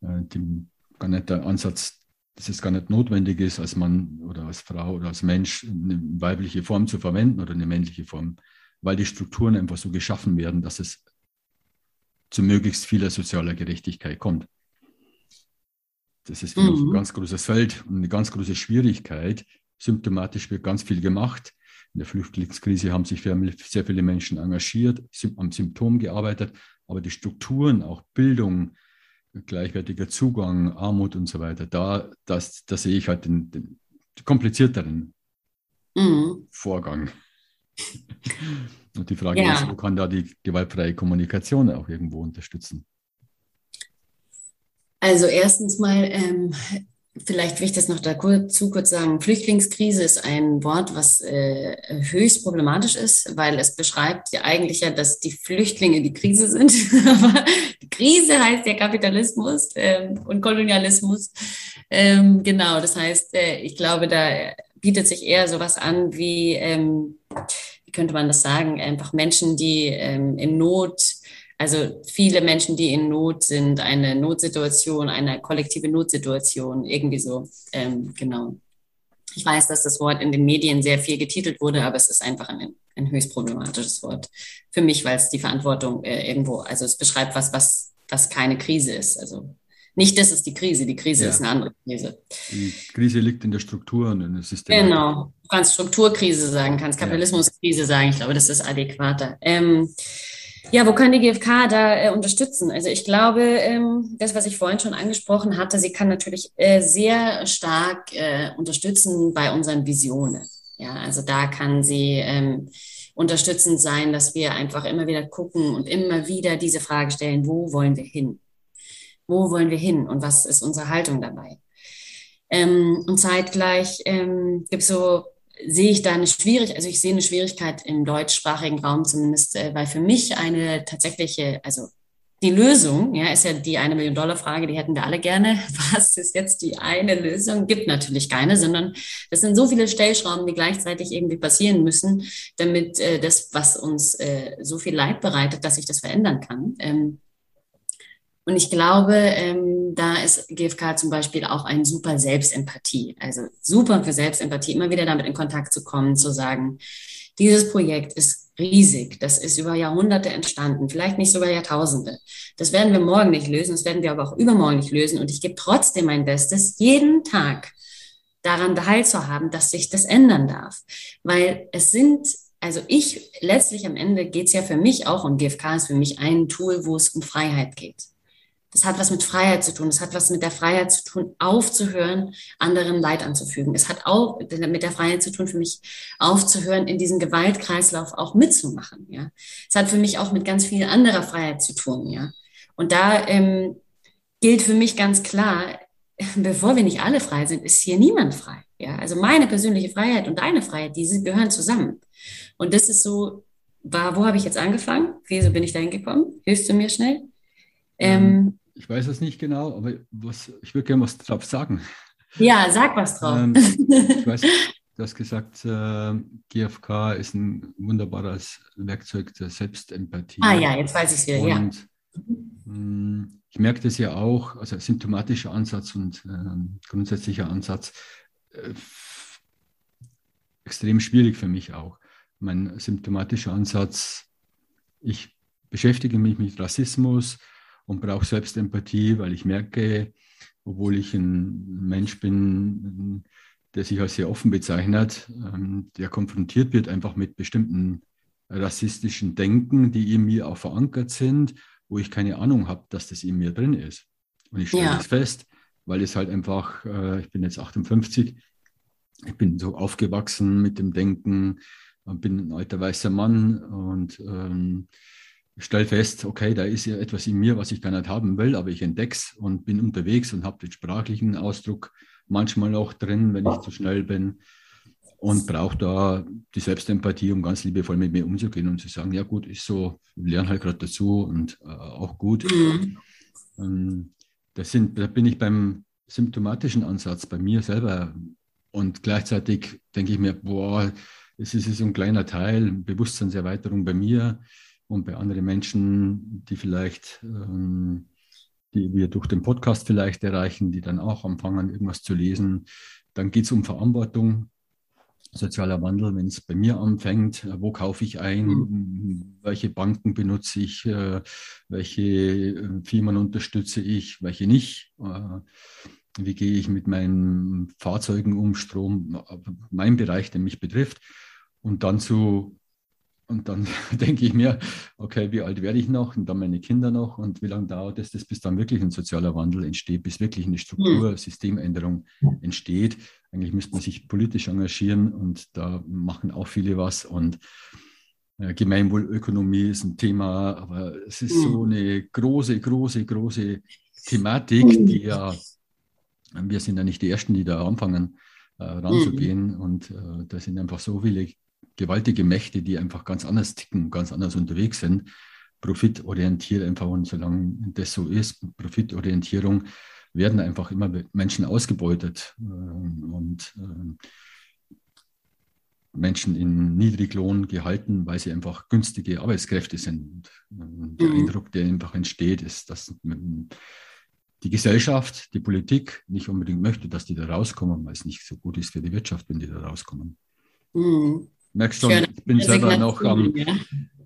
Speaker 1: äh, dem, gar nicht der Ansatz dass es gar nicht notwendig ist, als Mann oder als Frau oder als Mensch eine weibliche Form zu verwenden oder eine männliche Form, weil die Strukturen einfach so geschaffen werden, dass es zu möglichst vieler sozialer Gerechtigkeit kommt. Das ist mhm. ein ganz großes Feld und eine ganz große Schwierigkeit. Symptomatisch wird ganz viel gemacht. In der Flüchtlingskrise haben sich sehr viele Menschen engagiert, am Symptom gearbeitet, aber die Strukturen, auch Bildung, gleichwertiger Zugang, Armut und so weiter, da, das, da sehe ich halt den, den komplizierteren mhm. Vorgang. Und die Frage ja. ist, wo kann da die gewaltfreie Kommunikation auch irgendwo unterstützen?
Speaker 2: Also erstens mal ähm, Vielleicht will ich das noch dazu kurz sagen. Flüchtlingskrise ist ein Wort, was äh, höchst problematisch ist, weil es beschreibt ja eigentlich ja, dass die Flüchtlinge die Krise sind. Aber die Krise heißt ja Kapitalismus ähm, und Kolonialismus. Ähm, genau, das heißt, äh, ich glaube, da bietet sich eher sowas an wie, ähm, wie könnte man das sagen, einfach Menschen, die ähm, in Not also viele Menschen, die in Not sind, eine Notsituation, eine kollektive Notsituation, irgendwie so, ähm, genau. Ich weiß, dass das Wort in den Medien sehr viel getitelt wurde, aber es ist einfach ein, ein höchst problematisches Wort für mich, weil es die Verantwortung äh, irgendwo, also es beschreibt was, was, was keine Krise ist. Also nicht das ist die Krise, die Krise ja. ist eine andere Krise.
Speaker 1: Die Krise liegt in der Struktur und in
Speaker 2: der Systematik. Genau, du kannst Strukturkrise sagen, kannst Kapitalismuskrise sagen, ich glaube, das ist adäquater. Ähm, ja, wo kann die GfK da äh, unterstützen? Also ich glaube, ähm, das, was ich vorhin schon angesprochen hatte, sie kann natürlich äh, sehr stark äh, unterstützen bei unseren Visionen. Ja, also da kann sie ähm, unterstützend sein, dass wir einfach immer wieder gucken und immer wieder diese Frage stellen, wo wollen wir hin? Wo wollen wir hin und was ist unsere Haltung dabei? Ähm, und zeitgleich ähm, gibt es so, sehe ich da eine Schwierigkeit, also ich sehe eine Schwierigkeit im deutschsprachigen Raum zumindest, äh, weil für mich eine tatsächliche, also die Lösung, ja, ist ja die eine Million Dollar Frage, die hätten wir alle gerne. Was ist jetzt die eine Lösung? Gibt natürlich keine, sondern das sind so viele Stellschrauben, die gleichzeitig irgendwie passieren müssen, damit äh, das, was uns äh, so viel Leid bereitet, dass sich das verändern kann. Ähm, und ich glaube, ähm, da ist GFK zum Beispiel auch ein super Selbstempathie. Also super für Selbstempathie, immer wieder damit in Kontakt zu kommen, zu sagen, dieses Projekt ist riesig. Das ist über Jahrhunderte entstanden, vielleicht nicht sogar Jahrtausende. Das werden wir morgen nicht lösen, das werden wir aber auch übermorgen nicht lösen. Und ich gebe trotzdem mein Bestes, jeden Tag daran teilzuhaben, dass sich das ändern darf. Weil es sind also ich, letztlich am Ende geht es ja für mich auch, und GFK ist für mich ein Tool, wo es um Freiheit geht. Das hat was mit Freiheit zu tun. Das hat was mit der Freiheit zu tun, aufzuhören, anderen Leid anzufügen. Es hat auch mit der Freiheit zu tun, für mich aufzuhören, in diesem Gewaltkreislauf auch mitzumachen. Ja, es hat für mich auch mit ganz viel anderer Freiheit zu tun. Ja, und da ähm, gilt für mich ganz klar, bevor wir nicht alle frei sind, ist hier niemand frei. Ja, also meine persönliche Freiheit und deine Freiheit, die gehören zusammen. Und das ist so, war, wo habe ich jetzt angefangen? Wieso bin ich da hingekommen? Hilfst du mir schnell?
Speaker 1: Ähm, ich weiß es nicht genau, aber was, ich würde gerne was drauf sagen.
Speaker 2: Ja, sag was drauf. Ähm,
Speaker 1: ich weiß, du hast gesagt, äh, GFK ist ein wunderbares Werkzeug der Selbstempathie.
Speaker 2: Ah ja, jetzt weiß ich es wieder, und,
Speaker 1: ja. Mh, mm, ich merke das ja auch, also symptomatischer Ansatz und äh, grundsätzlicher Ansatz, äh, extrem schwierig für mich auch. Mein symptomatischer Ansatz, ich beschäftige mich mit Rassismus, und brauche Selbstempathie, weil ich merke, obwohl ich ein Mensch bin, der sich als sehr offen bezeichnet, ähm, der konfrontiert wird einfach mit bestimmten rassistischen Denken, die in mir auch verankert sind, wo ich keine Ahnung habe, dass das in mir drin ist. Und ich stelle ja. das fest, weil es halt einfach, äh, ich bin jetzt 58, ich bin so aufgewachsen mit dem Denken, bin ein alter weißer Mann und ähm, stelle fest, okay, da ist ja etwas in mir, was ich gar nicht haben will, aber ich entdecke es und bin unterwegs und habe den sprachlichen Ausdruck manchmal auch drin, wenn ich zu schnell bin und brauche da die Selbstempathie, um ganz liebevoll mit mir umzugehen und zu sagen, ja gut, ist so, lerne halt gerade dazu und äh, auch gut. Mhm. Ähm, das sind, da bin ich beim symptomatischen Ansatz bei mir selber und gleichzeitig denke ich mir, boah, es ist so ein kleiner Teil, Bewusstseinserweiterung bei mir und bei anderen Menschen, die vielleicht, ähm, die wir durch den Podcast vielleicht erreichen, die dann auch anfangen, irgendwas zu lesen, dann geht es um Verantwortung, sozialer Wandel, wenn es bei mir anfängt, äh, wo kaufe ich ein, mhm. welche Banken benutze ich, äh, welche äh, Firmen unterstütze ich, welche nicht, wie gehe ich mit meinen Fahrzeugen um, Strom, mein Bereich, der mich betrifft, und dann zu und dann denke ich mir, okay, wie alt werde ich noch? Und dann meine Kinder noch. Und wie lange dauert es, bis dann wirklich ein sozialer Wandel entsteht, bis wirklich eine Struktur, Systemänderung entsteht? Eigentlich müsste man sich politisch engagieren und da machen auch viele was. Und äh, Gemeinwohlökonomie ist ein Thema, aber es ist so eine große, große, große Thematik, die ja, wir sind ja nicht die Ersten, die da anfangen, äh, ranzugehen. Und äh, da sind einfach so viele gewaltige Mächte, die einfach ganz anders ticken, ganz anders unterwegs sind. Profitorientiert einfach und solange das so ist, Profitorientierung, werden einfach immer Menschen ausgebeutet ähm, und ähm, Menschen in Niedriglohn gehalten, weil sie einfach günstige Arbeitskräfte sind. Und der mhm. Eindruck, der einfach entsteht, ist, dass die Gesellschaft, die Politik nicht unbedingt möchte, dass die da rauskommen, weil es nicht so gut ist für die Wirtschaft, wenn die da rauskommen. Mhm. Merkst du, ich bin selber noch am, ja.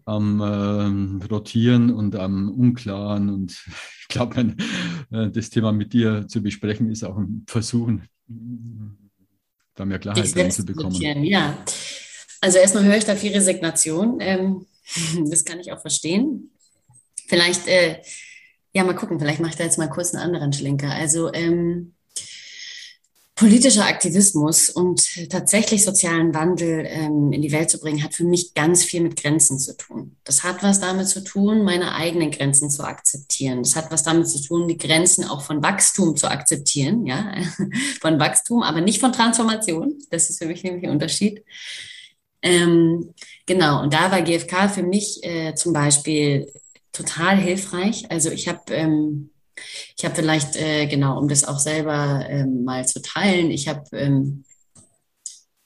Speaker 1: am äh, Rotieren und am Unklaren und ich glaube, äh, das Thema mit dir zu besprechen ist auch ein Versuch, da mehr Klarheit reinzubekommen.
Speaker 2: Ja, also erstmal höre ich da viel Resignation. Ähm, das kann ich auch verstehen. Vielleicht, äh, ja, mal gucken, vielleicht mache ich da jetzt mal kurz einen anderen Schlenker. Also ähm, politischer Aktivismus und tatsächlich sozialen Wandel ähm, in die Welt zu bringen, hat für mich ganz viel mit Grenzen zu tun. Das hat was damit zu tun, meine eigenen Grenzen zu akzeptieren. Das hat was damit zu tun, die Grenzen auch von Wachstum zu akzeptieren, ja, von Wachstum, aber nicht von Transformation. Das ist für mich nämlich ein Unterschied. Ähm, genau, und da war GfK für mich äh, zum Beispiel total hilfreich. Also ich habe ähm, ich habe vielleicht, äh, genau, um das auch selber ähm, mal zu teilen, ich habe ähm,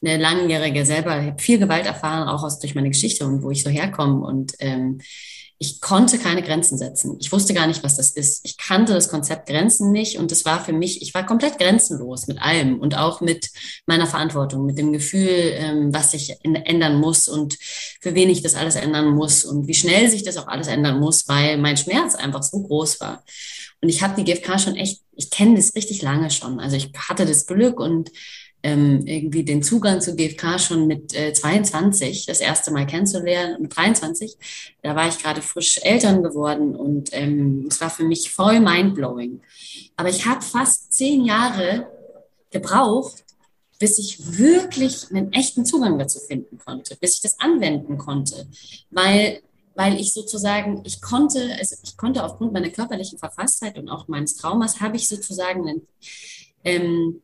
Speaker 2: eine langjährige selber, ich habe viel Gewalt erfahren, auch aus durch meine Geschichte und wo ich so herkomme. Und ähm, ich konnte keine Grenzen setzen. Ich wusste gar nicht, was das ist. Ich kannte das Konzept Grenzen nicht und es war für mich, ich war komplett grenzenlos mit allem und auch mit meiner Verantwortung, mit dem Gefühl, ähm, was sich ändern muss und für wen ich das alles ändern muss und wie schnell sich das auch alles ändern muss, weil mein Schmerz einfach so groß war. Und ich habe die GfK schon echt, ich kenne das richtig lange schon. Also ich hatte das Glück und ähm, irgendwie den Zugang zu GfK schon mit äh, 22 das erste Mal kennenzulernen, mit 23. Da war ich gerade frisch Eltern geworden und ähm, es war für mich voll mindblowing. Aber ich habe fast zehn Jahre gebraucht, bis ich wirklich einen echten Zugang dazu finden konnte, bis ich das anwenden konnte, weil weil ich sozusagen, ich konnte, also ich konnte aufgrund meiner körperlichen Verfasstheit und auch meines Traumas, habe ich sozusagen, ähm,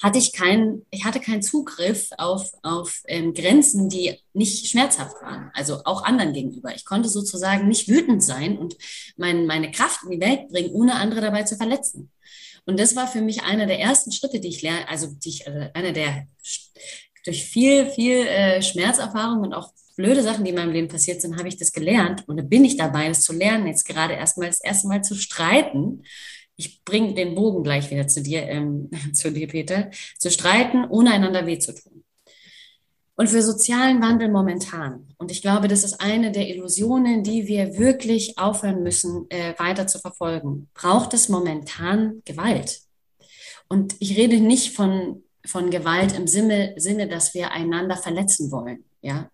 Speaker 2: hatte ich keinen, ich hatte keinen Zugriff auf, auf ähm, Grenzen, die nicht schmerzhaft waren, also auch anderen gegenüber. Ich konnte sozusagen nicht wütend sein und mein, meine Kraft in die Welt bringen, ohne andere dabei zu verletzen. Und das war für mich einer der ersten Schritte, die ich lerne, also die ich, äh, einer der durch viel, viel äh, Schmerzerfahrung und auch blöde Sachen, die in meinem Leben passiert sind, habe ich das gelernt. Und da bin ich dabei, das zu lernen, jetzt gerade erstmal das erste Mal zu streiten. Ich bringe den Bogen gleich wieder zu dir, ähm, zu dir, Peter, zu streiten, ohne einander weh zu tun. Und für sozialen Wandel momentan. Und ich glaube, das ist eine der Illusionen, die wir wirklich aufhören müssen, äh, weiter zu verfolgen. Braucht es momentan Gewalt? Und ich rede nicht von, von Gewalt im Sinne, Sinne, dass wir einander verletzen wollen. Ja,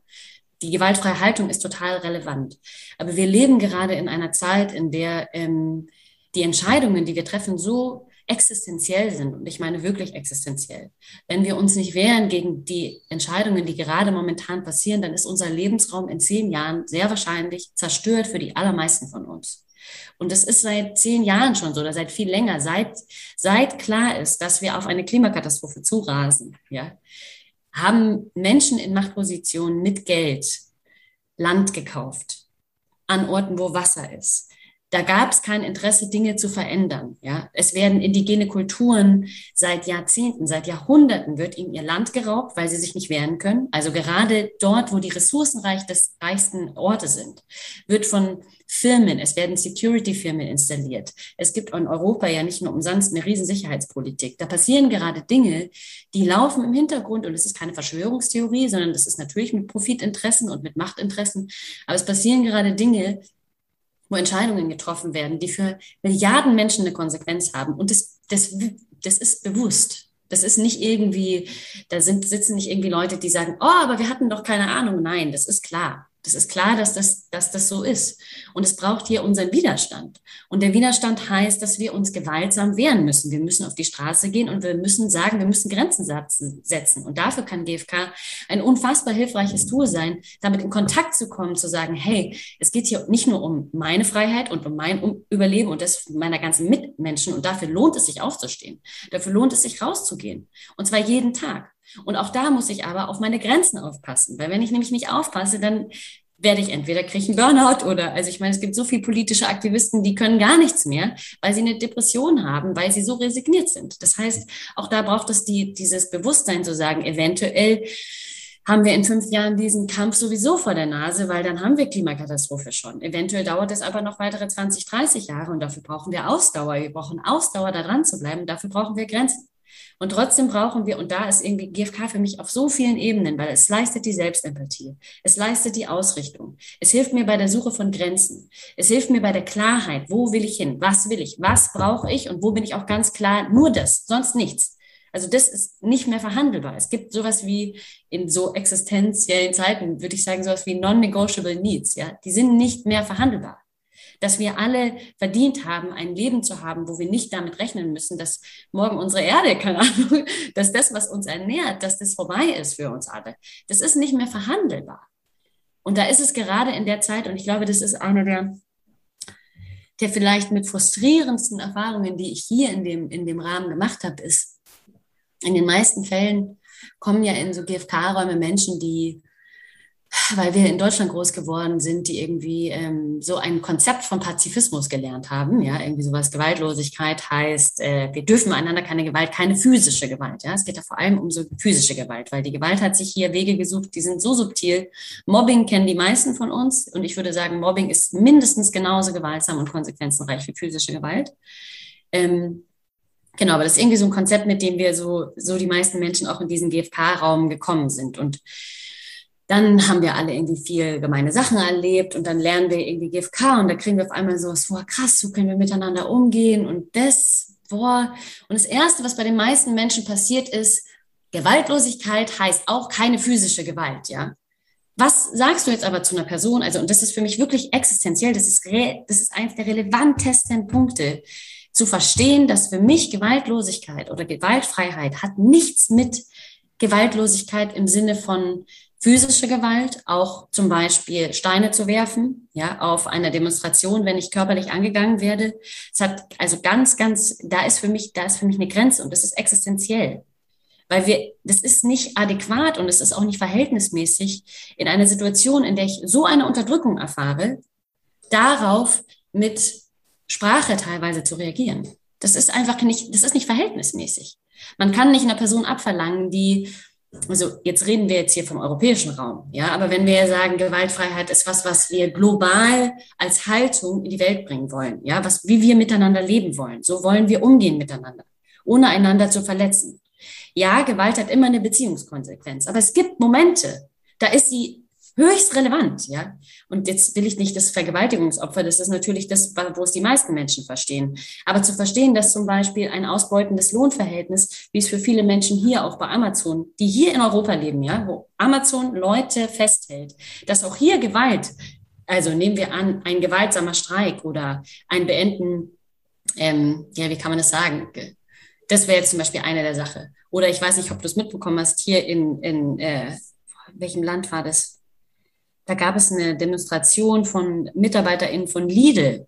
Speaker 2: die gewaltfreie Haltung ist total relevant. Aber wir leben gerade in einer Zeit, in der ähm, die Entscheidungen, die wir treffen, so existenziell sind. Und ich meine wirklich existenziell. Wenn wir uns nicht wehren gegen die Entscheidungen, die gerade momentan passieren, dann ist unser Lebensraum in zehn Jahren sehr wahrscheinlich zerstört für die allermeisten von uns. Und das ist seit zehn Jahren schon so oder seit viel länger, seit, seit klar ist, dass wir auf eine Klimakatastrophe zurasen. Ja, haben Menschen in Machtpositionen mit Geld Land gekauft an Orten, wo Wasser ist. Da gab es kein Interesse, Dinge zu verändern. Ja, es werden indigene Kulturen seit Jahrzehnten, seit Jahrhunderten wird ihnen ihr Land geraubt, weil sie sich nicht wehren können. Also gerade dort, wo die ressourcenreichsten Orte sind, wird von Firmen, es werden Security-Firmen installiert. Es gibt in Europa ja nicht nur umsonst eine riesen Sicherheitspolitik. Da passieren gerade Dinge, die laufen im Hintergrund und es ist keine Verschwörungstheorie, sondern das ist natürlich mit Profitinteressen und mit Machtinteressen. Aber es passieren gerade Dinge, wo Entscheidungen getroffen werden, die für Milliarden Menschen eine Konsequenz haben. Und das, das, das ist bewusst. Das ist nicht irgendwie, da sind, sitzen nicht irgendwie Leute, die sagen, oh, aber wir hatten doch keine Ahnung. Nein, das ist klar. Das ist klar, dass das, dass das so ist. Und es braucht hier unseren Widerstand. Und der Widerstand heißt, dass wir uns gewaltsam wehren müssen. Wir müssen auf die Straße gehen und wir müssen sagen, wir müssen Grenzen setzen. Und dafür kann GfK ein unfassbar hilfreiches Tool sein, damit in Kontakt zu kommen, zu sagen, hey, es geht hier nicht nur um meine Freiheit und um mein Überleben und das meiner ganzen Mitmenschen. Und dafür lohnt es sich aufzustehen. Dafür lohnt es sich rauszugehen. Und zwar jeden Tag. Und auch da muss ich aber auf meine Grenzen aufpassen, weil wenn ich nämlich nicht aufpasse, dann werde ich entweder kriege ich einen Burnout oder, also ich meine, es gibt so viele politische Aktivisten, die können gar nichts mehr, weil sie eine Depression haben, weil sie so resigniert sind. Das heißt, auch da braucht es die, dieses Bewusstsein zu sagen, eventuell haben wir in fünf Jahren diesen Kampf sowieso vor der Nase, weil dann haben wir Klimakatastrophe schon. Eventuell dauert es aber noch weitere 20, 30 Jahre und dafür brauchen wir Ausdauer. Wir brauchen Ausdauer, da dran zu bleiben. Dafür brauchen wir Grenzen. Und trotzdem brauchen wir, und da ist irgendwie GFK für mich auf so vielen Ebenen, weil es leistet die Selbstempathie, es leistet die Ausrichtung, es hilft mir bei der Suche von Grenzen, es hilft mir bei der Klarheit, wo will ich hin, was will ich, was brauche ich und wo bin ich auch ganz klar, nur das, sonst nichts. Also das ist nicht mehr verhandelbar. Es gibt sowas wie in so existenziellen Zeiten, würde ich sagen, sowas wie non-negotiable needs. Ja, die sind nicht mehr verhandelbar. Dass wir alle verdient haben, ein Leben zu haben, wo wir nicht damit rechnen müssen, dass morgen unsere Erde, keine Ahnung, dass das, was uns ernährt, dass das vorbei ist für uns alle. Das ist nicht mehr verhandelbar. Und da ist es gerade in der Zeit, und ich glaube, das ist eine der, der vielleicht mit frustrierendsten Erfahrungen, die ich hier in dem, in dem Rahmen gemacht habe, ist, in den meisten Fällen kommen ja in so GFK-Räume Menschen, die, weil wir in Deutschland groß geworden sind, die irgendwie ähm, so ein Konzept von Pazifismus gelernt haben. Ja, irgendwie sowas Gewaltlosigkeit heißt, äh, wir dürfen einander keine Gewalt, keine physische Gewalt. Ja, es geht ja vor allem um so physische Gewalt, weil die Gewalt hat sich hier Wege gesucht, die sind so subtil. Mobbing kennen die meisten von uns und ich würde sagen, Mobbing ist mindestens genauso gewaltsam und konsequenzenreich wie physische Gewalt. Ähm, Genau, aber das ist irgendwie so ein Konzept, mit dem wir so, so die meisten Menschen auch in diesen GFK-Raum gekommen sind. Und dann haben wir alle irgendwie viel gemeine Sachen erlebt und dann lernen wir irgendwie GFK und da kriegen wir auf einmal so was vor, krass, so können wir miteinander umgehen und das, boah. Und das Erste, was bei den meisten Menschen passiert ist, Gewaltlosigkeit heißt auch keine physische Gewalt, ja. Was sagst du jetzt aber zu einer Person? Also, und das ist für mich wirklich existenziell, das ist, das ist eines der relevantesten Punkte zu verstehen, dass für mich Gewaltlosigkeit oder Gewaltfreiheit hat nichts mit Gewaltlosigkeit im Sinne von physische Gewalt, auch zum Beispiel Steine zu werfen, ja, auf einer Demonstration, wenn ich körperlich angegangen werde. Es hat also ganz, ganz, da ist für mich, da ist für mich eine Grenze und das ist existenziell. Weil wir, das ist nicht adäquat und es ist auch nicht verhältnismäßig in einer Situation, in der ich so eine Unterdrückung erfahre, darauf mit Sprache teilweise zu reagieren. Das ist einfach nicht, das ist nicht verhältnismäßig. Man kann nicht einer Person abverlangen, die, also jetzt reden wir jetzt hier vom europäischen Raum, ja, aber wenn wir sagen, Gewaltfreiheit ist was, was wir global als Haltung in die Welt bringen wollen, ja, was, wie wir miteinander leben wollen, so wollen wir umgehen miteinander, ohne einander zu verletzen. Ja, Gewalt hat immer eine Beziehungskonsequenz, aber es gibt Momente, da ist sie höchst relevant, ja. Und jetzt will ich nicht das Vergewaltigungsopfer, das ist natürlich das, wo es die meisten Menschen verstehen. Aber zu verstehen, dass zum Beispiel ein ausbeutendes Lohnverhältnis, wie es für viele Menschen hier auch bei Amazon, die hier in Europa leben, ja, wo Amazon Leute festhält, dass auch hier Gewalt, also nehmen wir an, ein gewaltsamer Streik oder ein Beenden, ähm, ja, wie kann man das sagen? Das wäre jetzt zum Beispiel eine der Sachen. Oder ich weiß nicht, ob du es mitbekommen hast, hier in, in äh, welchem Land war das? Da gab es eine Demonstration von MitarbeiterInnen von Lidl,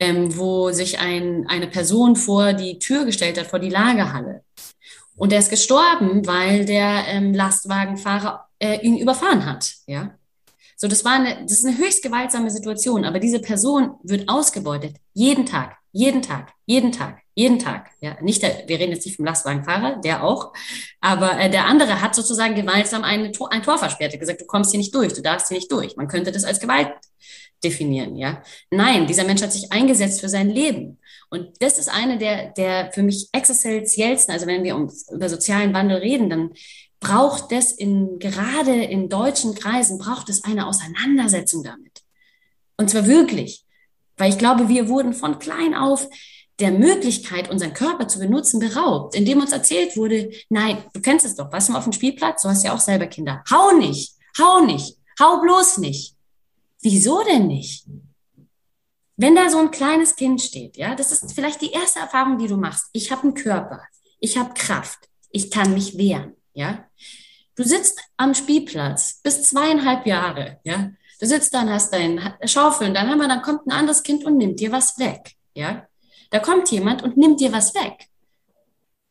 Speaker 2: ähm, wo sich ein, eine Person vor die Tür gestellt hat, vor die Lagerhalle. Und er ist gestorben, weil der ähm, Lastwagenfahrer äh, ihn überfahren hat. Ja, so das war eine, das ist eine höchst gewaltsame Situation. Aber diese Person wird ausgebeutet jeden Tag, jeden Tag, jeden Tag. Jeden Tag. Ja, nicht der, wir reden jetzt nicht vom Lastwagenfahrer, der auch, aber äh, der andere hat sozusagen gewaltsam eine, ein Tor versperrt, gesagt, du kommst hier nicht durch, du darfst hier nicht durch. Man könnte das als Gewalt definieren, ja. Nein, dieser Mensch hat sich eingesetzt für sein Leben. Und das ist eine der, der für mich existenziellsten, also wenn wir um, über sozialen Wandel reden, dann braucht es in, gerade in deutschen Kreisen, braucht es eine Auseinandersetzung damit. Und zwar wirklich. Weil ich glaube, wir wurden von klein auf der Möglichkeit, unseren Körper zu benutzen, beraubt, indem uns erzählt wurde, nein, du kennst es doch, was du auf dem Spielplatz, du hast ja auch selber Kinder, hau nicht, hau nicht, hau bloß nicht. Wieso denn nicht? Wenn da so ein kleines Kind steht, ja, das ist vielleicht die erste Erfahrung, die du machst. Ich habe einen Körper, ich habe Kraft, ich kann mich wehren, ja. Du sitzt am Spielplatz bis zweieinhalb Jahre, ja. Du sitzt dann, hast dein Schaufeln, dann haben wir, dann kommt ein anderes Kind und nimmt dir was weg, ja. Da kommt jemand und nimmt dir was weg.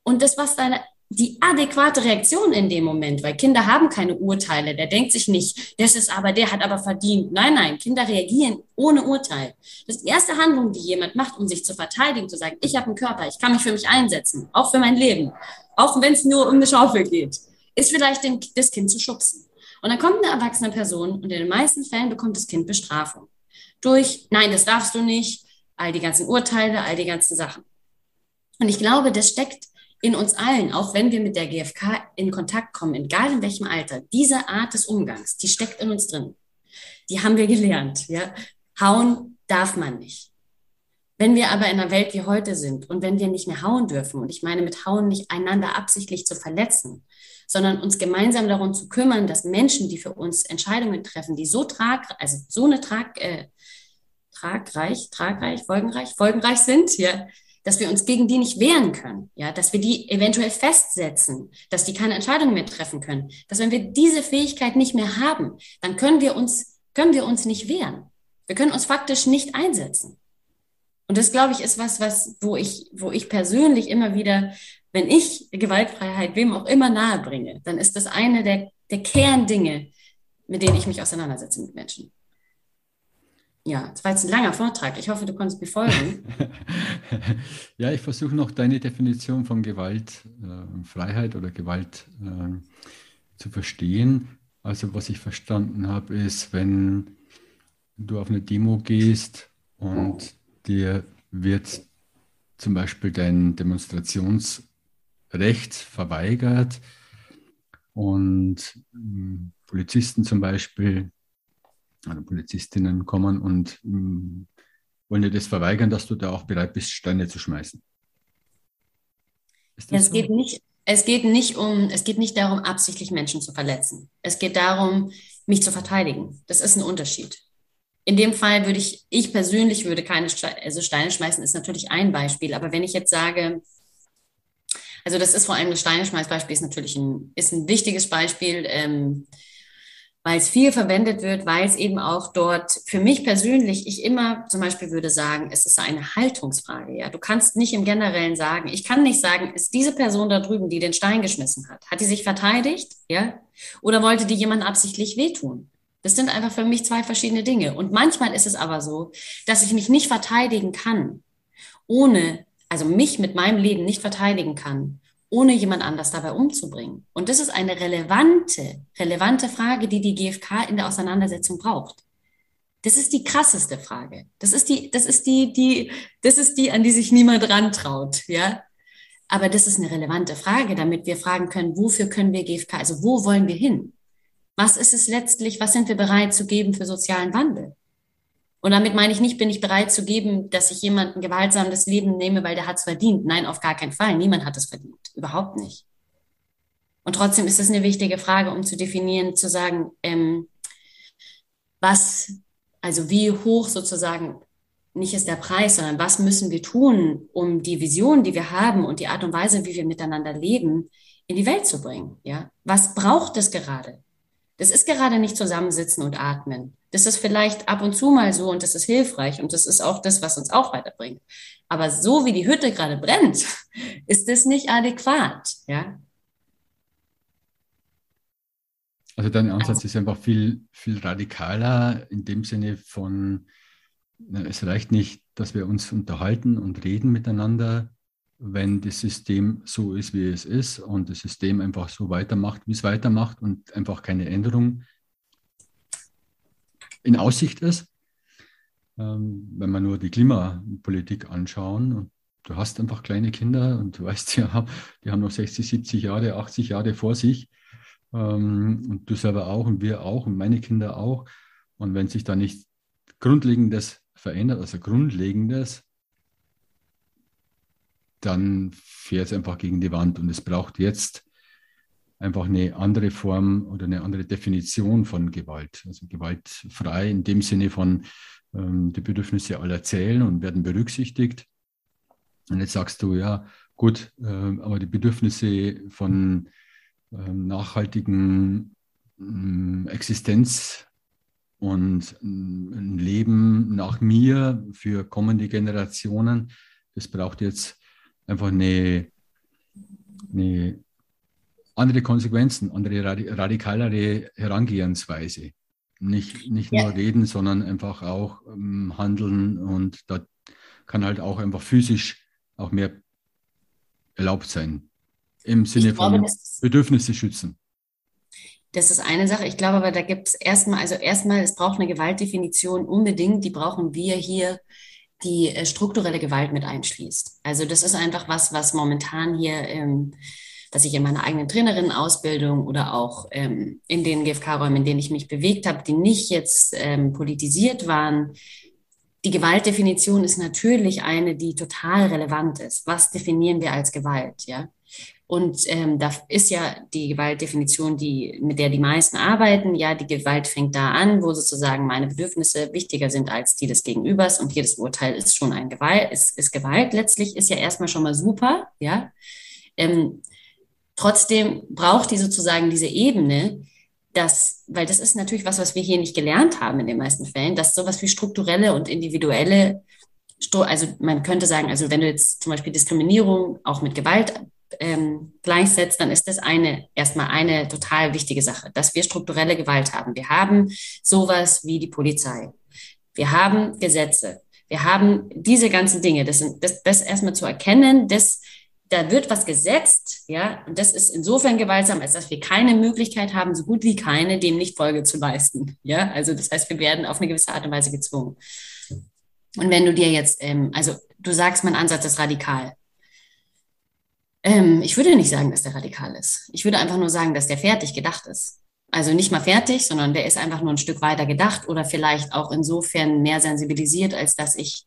Speaker 2: Und das, was deine, die adäquate Reaktion in dem Moment, weil Kinder haben keine Urteile. Der denkt sich nicht, das ist aber, der hat aber verdient. Nein, nein, Kinder reagieren ohne Urteil. Das ist die erste Handlung, die jemand macht, um sich zu verteidigen, zu sagen, ich habe einen Körper, ich kann mich für mich einsetzen, auch für mein Leben, auch wenn es nur um eine Schaufel geht, ist vielleicht den, das Kind zu schubsen. Und dann kommt eine erwachsene Person und in den meisten Fällen bekommt das Kind Bestrafung. Durch, nein, das darfst du nicht, all die ganzen Urteile, all die ganzen Sachen. Und ich glaube, das steckt in uns allen, auch wenn wir mit der GfK in Kontakt kommen, egal in welchem Alter, diese Art des Umgangs, die steckt in uns drin. Die haben wir gelernt, ja. Hauen darf man nicht. Wenn wir aber in einer Welt wie heute sind und wenn wir nicht mehr hauen dürfen, und ich meine mit hauen nicht einander absichtlich zu verletzen, sondern uns gemeinsam darum zu kümmern, dass Menschen, die für uns Entscheidungen treffen, die so trag, also so eine trag, äh, tragreich, tragreich, folgenreich, folgenreich sind, ja, dass wir uns gegen die nicht wehren können, ja, dass wir die eventuell festsetzen, dass die keine Entscheidungen mehr treffen können, dass wenn wir diese Fähigkeit nicht mehr haben, dann können wir uns, können wir uns nicht wehren. Wir können uns faktisch nicht einsetzen. Und das, glaube ich, ist was, was, wo ich, wo ich persönlich immer wieder, wenn ich Gewaltfreiheit wem auch immer nahe bringe, dann ist das eine der, der Kerndinge, mit denen ich mich auseinandersetze mit Menschen. Ja, das war jetzt ein langer Vortrag. Ich hoffe, du konntest mir folgen.
Speaker 1: ja, ich versuche noch deine Definition von Gewaltfreiheit äh, oder Gewalt äh, zu verstehen. Also was ich verstanden habe, ist, wenn du auf eine Demo gehst und dir wird zum Beispiel dein Demonstrationsrecht verweigert und ähm, Polizisten zum Beispiel oder Polizistinnen kommen und ähm, wollen dir das verweigern, dass du da auch bereit bist, Steine zu schmeißen.
Speaker 2: es so? geht nicht, es geht nicht um, es geht nicht darum, absichtlich Menschen zu verletzen. Es geht darum, mich zu verteidigen. Das ist ein Unterschied. In dem Fall würde ich, ich persönlich würde keine Steine, also Steine schmeißen, ist natürlich ein Beispiel. Aber wenn ich jetzt sage, also das ist vor allem das Steine schmeißbeispiel, ist natürlich ein, ist ein wichtiges Beispiel, ähm, weil es viel verwendet wird, weil es eben auch dort für mich persönlich, ich immer zum Beispiel würde sagen, es ist eine Haltungsfrage. Ja, du kannst nicht im Generellen sagen, ich kann nicht sagen, ist diese Person da drüben, die den Stein geschmissen hat, hat die sich verteidigt, ja, oder wollte die jemand absichtlich wehtun? Das sind einfach für mich zwei verschiedene Dinge. Und manchmal ist es aber so, dass ich mich nicht verteidigen kann, ohne, also mich mit meinem Leben nicht verteidigen kann, ohne jemand anders dabei umzubringen. Und das ist eine relevante, relevante Frage, die die GfK in der Auseinandersetzung braucht. Das ist die krasseste Frage. Das ist die, das ist die, die, das ist die, an die sich niemand rantraut, ja. Aber das ist eine relevante Frage, damit wir fragen können, wofür können wir GfK, also wo wollen wir hin? Was ist es letztlich, was sind wir bereit zu geben für sozialen Wandel? Und damit meine ich nicht, bin ich bereit zu geben, dass ich jemanden gewaltsam das Leben nehme, weil der hat es verdient. Nein, auf gar keinen Fall. Niemand hat es verdient. Überhaupt nicht. Und trotzdem ist es eine wichtige Frage, um zu definieren, zu sagen, ähm, was, also wie hoch sozusagen nicht ist der Preis, sondern was müssen wir tun, um die Vision, die wir haben und die Art und Weise, wie wir miteinander leben, in die Welt zu bringen. Ja, was braucht es gerade? Das ist gerade nicht zusammensitzen und atmen. Das ist vielleicht ab und zu mal so und das ist hilfreich und das ist auch das, was uns auch weiterbringt. Aber so wie die Hütte gerade brennt, ist das nicht adäquat, ja.
Speaker 1: Also dein Ansatz ist einfach viel, viel radikaler in dem Sinne von, es reicht nicht, dass wir uns unterhalten und reden miteinander, wenn das System so ist, wie es ist und das System einfach so weitermacht, wie es weitermacht und einfach keine Änderung in Aussicht ist. Ähm, wenn wir nur die Klimapolitik anschauen und du hast einfach kleine Kinder und du weißt ja, die haben noch 60, 70 Jahre, 80 Jahre vor sich ähm, und du selber auch und wir auch und meine Kinder auch. Und wenn sich da nicht Grundlegendes verändert, also Grundlegendes, dann fährt es einfach gegen die Wand. Und es braucht jetzt einfach eine andere Form oder eine andere Definition von Gewalt. Also gewaltfrei in dem Sinne von, ähm, die Bedürfnisse aller zählen und werden berücksichtigt. Und jetzt sagst du, ja, gut, äh, aber die Bedürfnisse von äh, nachhaltigen äh, Existenz und ein Leben nach mir für kommende Generationen, das braucht jetzt einfach eine, eine andere Konsequenzen, andere radikalere Herangehensweise. Nicht, nicht nur ja. reden, sondern einfach auch ähm, handeln und da kann halt auch einfach physisch auch mehr erlaubt sein. Im Sinne glaube, von Bedürfnisse schützen.
Speaker 2: Das ist eine Sache. Ich glaube aber, da gibt es erstmal, also erstmal, es braucht eine Gewaltdefinition unbedingt. Die brauchen wir hier, die äh, strukturelle Gewalt mit einschließt. Also das ist einfach was, was momentan hier, ähm, was ich in meiner eigenen Trainerinnenausbildung oder auch ähm, in den GFK-Räumen, in denen ich mich bewegt habe, die nicht jetzt ähm, politisiert waren, die Gewaltdefinition ist natürlich eine, die total relevant ist. Was definieren wir als Gewalt? Ja, und ähm, da ist ja die Gewaltdefinition, die, mit der die meisten arbeiten. Ja, die Gewalt fängt da an, wo sozusagen meine Bedürfnisse wichtiger sind als die des Gegenübers. Und jedes Urteil ist schon ein Gewalt, ist, ist Gewalt. Letztlich ist ja erstmal schon mal super, ja. Ähm, trotzdem braucht die sozusagen diese Ebene, dass, weil das ist natürlich was, was wir hier nicht gelernt haben in den meisten Fällen, dass sowas wie strukturelle und individuelle also man könnte sagen, also wenn du jetzt zum Beispiel Diskriminierung auch mit Gewalt ähm, gleichsetzt, dann ist das eine erstmal eine total wichtige Sache, dass wir strukturelle Gewalt haben. Wir haben sowas wie die Polizei. Wir haben Gesetze. Wir haben diese ganzen Dinge. Das, sind, das, das erstmal zu erkennen, dass da wird was gesetzt, ja, und das ist insofern gewaltsam, als dass wir keine Möglichkeit haben, so gut wie keine, dem nicht Folge zu leisten, ja. Also das heißt, wir werden auf eine gewisse Art und Weise gezwungen. Und wenn du dir jetzt, ähm, also du sagst, mein Ansatz ist radikal. Ähm, ich würde nicht sagen, dass der radikal ist. Ich würde einfach nur sagen, dass der fertig gedacht ist. Also nicht mal fertig, sondern der ist einfach nur ein Stück weiter gedacht oder vielleicht auch insofern mehr sensibilisiert, als dass ich,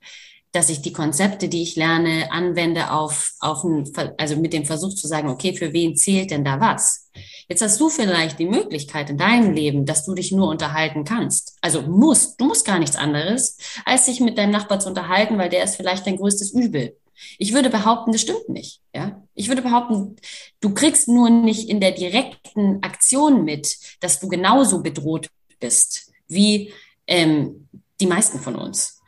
Speaker 2: dass ich die Konzepte, die ich lerne, anwende auf, auf ein, also mit dem Versuch zu sagen, okay, für wen zählt denn da was? Jetzt hast du vielleicht die Möglichkeit in deinem Leben, dass du dich nur unterhalten kannst. Also musst, du musst gar nichts anderes, als sich mit deinem Nachbar zu unterhalten, weil der ist vielleicht dein größtes Übel. Ich würde behaupten, das stimmt nicht. Ja, ich würde behaupten, du kriegst nur nicht in der direkten Aktion mit, dass du genauso bedroht bist wie ähm, die meisten von uns.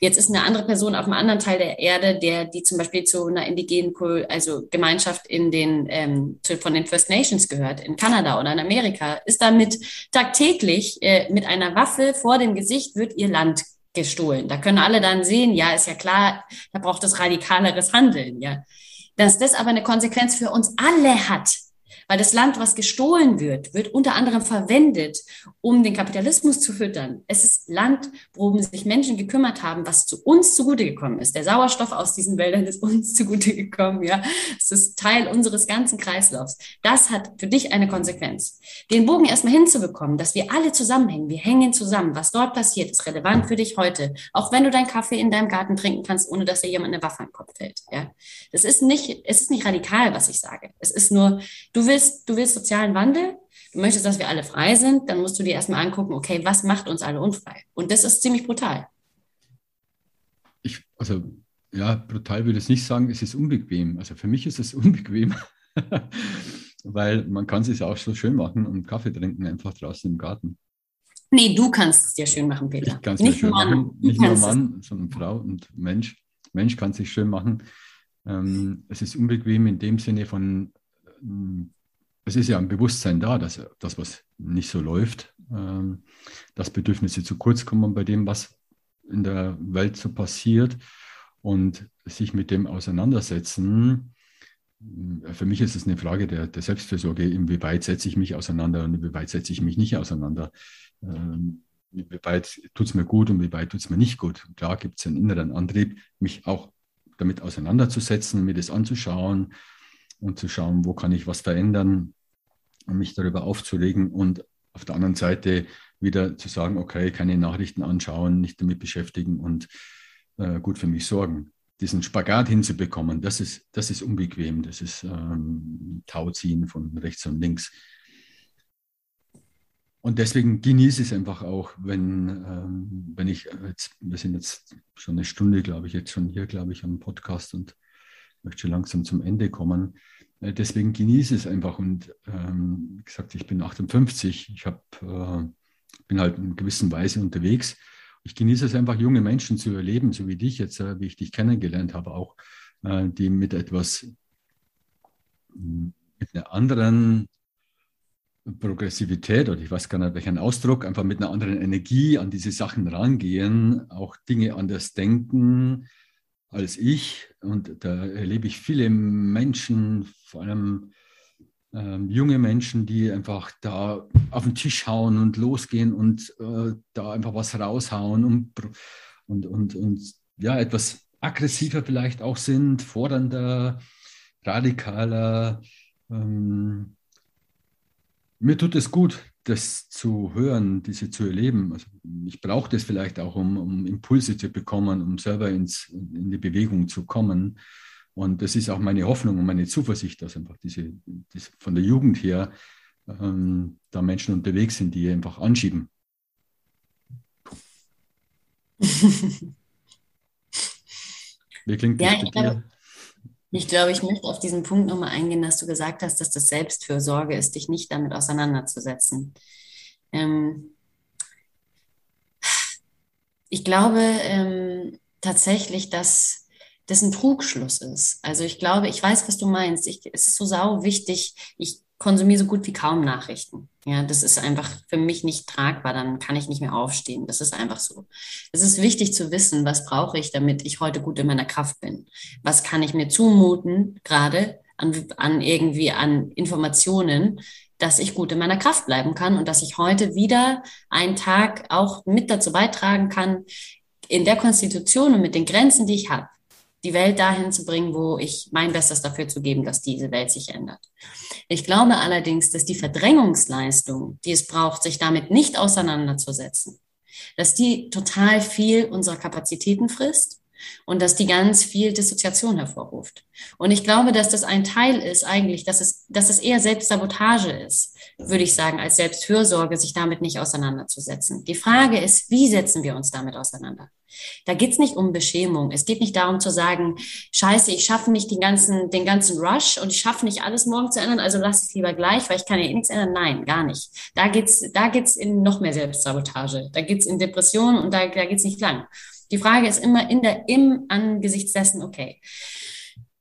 Speaker 2: Jetzt ist eine andere Person auf einem anderen Teil der Erde, der die zum Beispiel zu einer indigenen also Gemeinschaft in den ähm, von den First Nations gehört, in Kanada oder in Amerika, ist damit tagtäglich äh, mit einer Waffe vor dem Gesicht wird ihr Land gestohlen. Da können alle dann sehen, ja, ist ja klar, da braucht es radikaleres Handeln, ja. Dass das aber eine Konsequenz für uns alle hat, weil das Land, was gestohlen wird, wird unter anderem verwendet, um den Kapitalismus zu füttern. Es ist Land, worum sich Menschen gekümmert haben, was zu uns zugute gekommen ist. Der Sauerstoff aus diesen Wäldern ist uns zugute gekommen. Ja, es ist Teil unseres ganzen Kreislaufs. Das hat für dich eine Konsequenz. Den Bogen erstmal hinzubekommen, dass wir alle zusammenhängen. Wir hängen zusammen. Was dort passiert, ist relevant für dich heute. Auch wenn du deinen Kaffee in deinem Garten trinken kannst, ohne dass dir jemand eine Waffe an den Kopf fällt. Ja, das ist nicht, es ist nicht radikal, was ich sage. Es ist nur, du willst willst, du willst sozialen Wandel, du möchtest, dass wir alle frei sind, dann musst du dir erstmal angucken, okay, was macht uns alle unfrei? Und das ist ziemlich brutal.
Speaker 1: Ich, also, ja, brutal würde ich es nicht sagen, es ist unbequem. Also für mich ist es unbequem, weil man kann es sich auch so schön machen und Kaffee trinken einfach draußen im Garten.
Speaker 2: Nee, du kannst es dir schön machen, Peter.
Speaker 1: Ich kann es mir schön Mann. machen. Nicht nur Mann, sondern Frau und Mensch. Mensch kann es sich schön machen. Ähm, es ist unbequem in dem Sinne von, ähm, es ist ja ein Bewusstsein da, dass das, was nicht so läuft, ähm, dass Bedürfnisse zu kurz kommen bei dem, was in der Welt so passiert und sich mit dem auseinandersetzen. Äh, für mich ist es eine Frage der, der Selbstfürsorge, inwieweit setze ich mich auseinander und inwieweit setze ich mich nicht auseinander. Ähm, inwieweit tut es mir gut und inwieweit tut es mir nicht gut. Klar gibt es einen inneren Antrieb, mich auch damit auseinanderzusetzen, mir das anzuschauen, und zu schauen, wo kann ich was verändern, mich darüber aufzulegen und auf der anderen Seite wieder zu sagen, okay, keine Nachrichten anschauen, nicht damit beschäftigen und äh, gut für mich sorgen. Diesen Spagat hinzubekommen, das ist, das ist unbequem, das ist ähm, Tauziehen von rechts und links. Und deswegen genieße ich es einfach auch, wenn, ähm, wenn ich jetzt, wir sind jetzt schon eine Stunde, glaube ich, jetzt schon hier, glaube ich, am Podcast und möchte schon langsam zum Ende kommen. Äh, deswegen genieße es einfach. Und ähm, wie gesagt, ich bin 58. Ich hab, äh, bin halt in gewisser Weise unterwegs. Ich genieße es einfach, junge Menschen zu erleben, so wie dich jetzt, äh, wie ich dich kennengelernt habe, auch äh, die mit etwas, mit einer anderen Progressivität oder ich weiß gar nicht welchen Ausdruck, einfach mit einer anderen Energie an diese Sachen rangehen, auch Dinge anders denken, als ich. Und da erlebe ich viele Menschen, vor allem ähm, junge Menschen, die einfach da auf den Tisch hauen und losgehen und äh, da einfach was raushauen und, und, und, und ja, etwas aggressiver vielleicht auch sind, fordernder, radikaler. Ähm, mir tut es gut, das zu hören, diese zu erleben. Also ich brauche das vielleicht auch, um, um, Impulse zu bekommen, um selber ins, in die Bewegung zu kommen. Und das ist auch meine Hoffnung und meine Zuversicht, dass einfach diese, diese von der Jugend her ähm, da Menschen unterwegs sind, die einfach anschieben.
Speaker 2: Wie klingt das ja, bei dir? Ich glaube, ich möchte auf diesen Punkt nochmal eingehen, dass du gesagt hast, dass das Selbstfürsorge ist, dich nicht damit auseinanderzusetzen. Ähm ich glaube ähm, tatsächlich, dass das ein Trugschluss ist. Also ich glaube, ich weiß, was du meinst. Ich, es ist so sau wichtig. Ich konsumiere so gut wie kaum Nachrichten. Ja, das ist einfach für mich nicht tragbar. Dann kann ich nicht mehr aufstehen. Das ist einfach so. Es ist wichtig zu wissen, was brauche ich, damit ich heute gut in meiner Kraft bin. Was kann ich mir zumuten, gerade an, an irgendwie an Informationen, dass ich gut in meiner Kraft bleiben kann und dass ich heute wieder einen Tag auch mit dazu beitragen kann, in der Konstitution und mit den Grenzen, die ich habe, die Welt dahin zu bringen, wo ich mein Bestes dafür zu geben, dass diese Welt sich ändert. Ich glaube allerdings, dass die Verdrängungsleistung, die es braucht, sich damit nicht auseinanderzusetzen, dass die total viel unserer Kapazitäten frisst und dass die ganz viel Dissoziation hervorruft. Und ich glaube, dass das ein Teil ist eigentlich, dass es, dass es eher Selbstsabotage ist, würde ich sagen, als Selbstfürsorge, sich damit nicht auseinanderzusetzen. Die Frage ist, wie setzen wir uns damit auseinander? Da geht es nicht um Beschämung. Es geht nicht darum zu sagen, scheiße, ich schaffe nicht den ganzen, den ganzen Rush und ich schaffe nicht alles morgen zu ändern, also lass es lieber gleich, weil ich kann ja eh nichts ändern. Nein, gar nicht. Da geht's, da geht's in noch mehr Selbstsabotage. Da geht's in Depression und da, da geht's nicht lang. Die Frage ist immer in der, im Angesichts dessen, okay.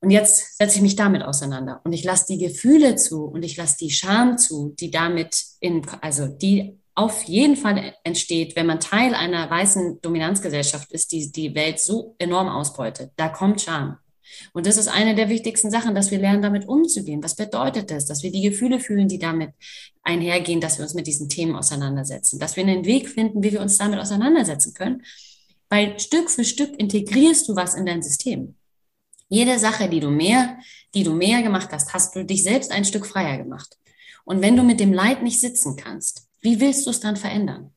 Speaker 2: Und jetzt setze ich mich damit auseinander und ich lasse die Gefühle zu und ich lasse die Scham zu, die damit in, also die auf jeden Fall entsteht, wenn man Teil einer weißen Dominanzgesellschaft ist, die die Welt so enorm ausbeutet. Da kommt Scham. Und das ist eine der wichtigsten Sachen, dass wir lernen, damit umzugehen. Was bedeutet das? Dass wir die Gefühle fühlen, die damit einhergehen, dass wir uns mit diesen Themen auseinandersetzen, dass wir einen Weg finden, wie wir uns damit auseinandersetzen können weil Stück für Stück integrierst du was in dein System. Jede Sache, die du mehr, die du mehr gemacht hast, hast du dich selbst ein Stück freier gemacht. Und wenn du mit dem Leid nicht sitzen kannst, wie willst du es dann verändern?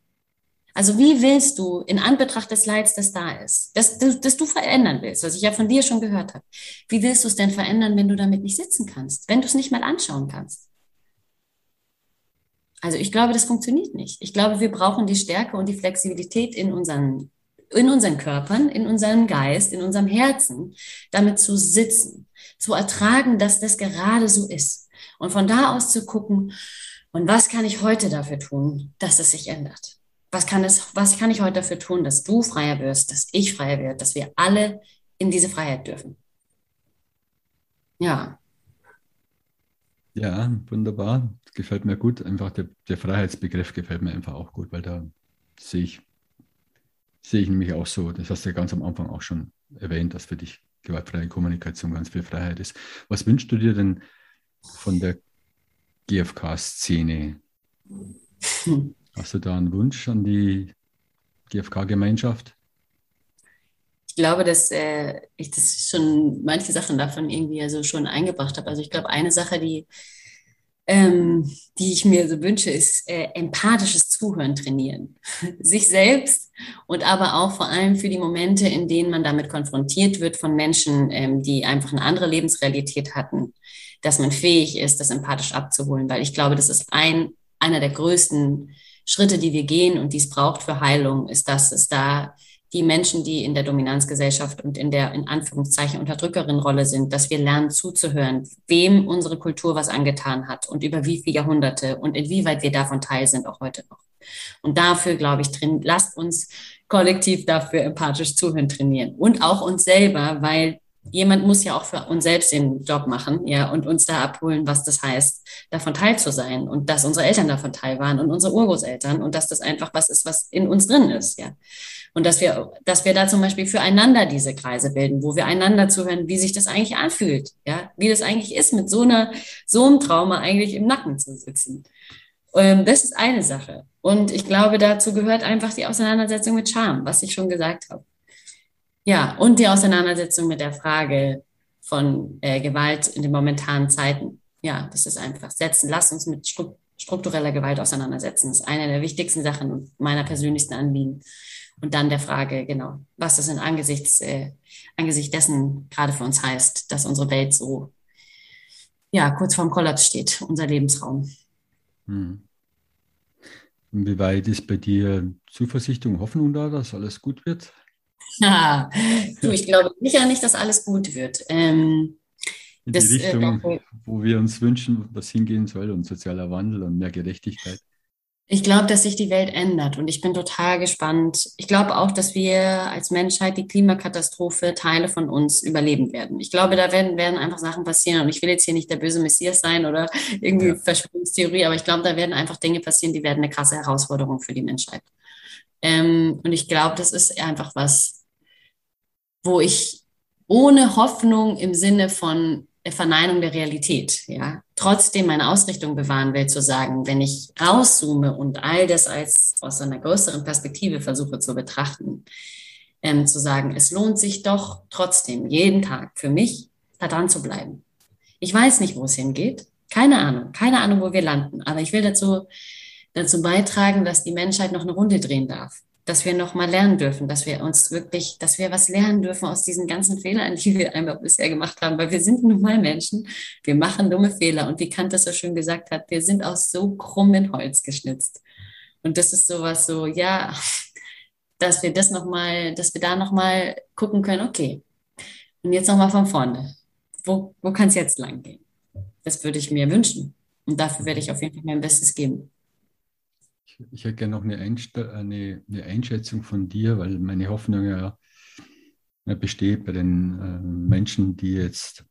Speaker 2: Also wie willst du in Anbetracht des Leids, das da ist, das, das, das du verändern willst, was ich ja von dir schon gehört habe, wie willst du es denn verändern, wenn du damit nicht sitzen kannst, wenn du es nicht mal anschauen kannst? Also ich glaube, das funktioniert nicht. Ich glaube, wir brauchen die Stärke und die Flexibilität in unseren in unseren Körpern, in unserem Geist, in unserem Herzen, damit zu sitzen, zu ertragen, dass das gerade so ist. Und von da aus zu gucken, und was kann ich heute dafür tun, dass es sich ändert? Was kann, es, was kann ich heute dafür tun, dass du freier wirst, dass ich freier werde, dass wir alle in diese Freiheit dürfen? Ja.
Speaker 1: Ja, wunderbar. Gefällt mir gut. Einfach der, der Freiheitsbegriff gefällt mir einfach auch gut, weil da sehe ich sehe ich nämlich auch so. Das hast du ja ganz am Anfang auch schon erwähnt, dass für dich gewaltfreie Kommunikation ganz viel Freiheit ist. Was wünschst du dir denn von der GfK-Szene? Hast du da einen Wunsch an die GfK-Gemeinschaft?
Speaker 2: Ich glaube, dass äh, ich das schon manche Sachen davon irgendwie also schon eingebracht habe. Also ich glaube, eine Sache, die ähm, die ich mir so wünsche, ist äh, empathisches Zuhören trainieren. Sich selbst und aber auch vor allem für die Momente, in denen man damit konfrontiert wird von Menschen, ähm, die einfach eine andere Lebensrealität hatten, dass man fähig ist, das empathisch abzuholen, weil ich glaube, das ist ein, einer der größten Schritte, die wir gehen und die es braucht für Heilung, ist, dass es da die Menschen, die in der Dominanzgesellschaft und in der in Anführungszeichen Unterdrückerin-Rolle sind, dass wir lernen zuzuhören, wem unsere Kultur was angetan hat und über wie viele Jahrhunderte und inwieweit wir davon Teil sind, auch heute noch. Und dafür, glaube ich, drin, lasst uns kollektiv dafür empathisch zuhören trainieren und auch uns selber, weil jemand muss ja auch für uns selbst den Job machen, ja, und uns da abholen, was das heißt, davon teil zu sein und dass unsere Eltern davon teil waren und unsere Urgroßeltern und dass das einfach was ist, was in uns drin ist, ja. Und dass wir, dass wir da zum Beispiel füreinander diese Kreise bilden, wo wir einander zuhören, wie sich das eigentlich anfühlt, ja, wie das eigentlich ist, mit so einer, so einem Trauma eigentlich im Nacken zu sitzen. Ähm, das ist eine Sache. Und ich glaube, dazu gehört einfach die Auseinandersetzung mit Scham, was ich schon gesagt habe. Ja, und die Auseinandersetzung mit der Frage von äh, Gewalt in den momentanen Zeiten. Ja, das ist einfach setzen. Lass uns mit struktureller Gewalt auseinandersetzen. Das ist eine der wichtigsten Sachen meiner persönlichsten Anliegen. Und dann der Frage, genau, was das in angesichts, äh, angesichts dessen gerade für uns heißt, dass unsere Welt so, ja, kurz vorm Kollaps steht, unser Lebensraum. Hm.
Speaker 1: Inwieweit ist bei dir Zuversicht und Hoffnung da, dass alles gut wird?
Speaker 2: Ja, du, ich glaube sicher nicht, dass alles gut wird. Ähm,
Speaker 1: in das, die äh, Richtung, äh, wo wir uns wünschen, was hingehen soll und sozialer Wandel und mehr Gerechtigkeit.
Speaker 2: Ich glaube, dass sich die Welt ändert und ich bin total gespannt. Ich glaube auch, dass wir als Menschheit die Klimakatastrophe Teile von uns überleben werden. Ich glaube, da werden, werden einfach Sachen passieren und ich will jetzt hier nicht der böse Messias sein oder irgendwie ja. Verschwörungstheorie, aber ich glaube, da werden einfach Dinge passieren, die werden eine krasse Herausforderung für die Menschheit. Ähm, und ich glaube, das ist einfach was, wo ich ohne Hoffnung im Sinne von Verneinung der Realität, ja, trotzdem meine Ausrichtung bewahren will, zu sagen, wenn ich rauszoome und all das als aus einer größeren Perspektive versuche zu betrachten, ähm, zu sagen, es lohnt sich doch trotzdem jeden Tag für mich da dran zu bleiben. Ich weiß nicht, wo es hingeht, keine Ahnung, keine Ahnung, wo wir landen, aber ich will dazu dazu beitragen, dass die Menschheit noch eine Runde drehen darf. Dass wir noch mal lernen dürfen, dass wir uns wirklich, dass wir was lernen dürfen aus diesen ganzen Fehlern, die wir einmal bisher gemacht haben, weil wir sind nun mal Menschen. Wir machen dumme Fehler. Und wie Kant das so schön gesagt hat, wir sind aus so krummen Holz geschnitzt. Und das ist sowas so, ja, dass wir das noch mal, dass wir da noch mal gucken können, okay. Und jetzt noch mal von vorne. Wo, wo kann es jetzt lang gehen? Das würde ich mir wünschen. Und dafür werde ich auf jeden Fall mein Bestes geben.
Speaker 1: Ich hätte gerne noch eine, eine, eine, Einschätzung von dir, weil meine Hoffnung ja, besteht bei den äh, Menschen, die jetzt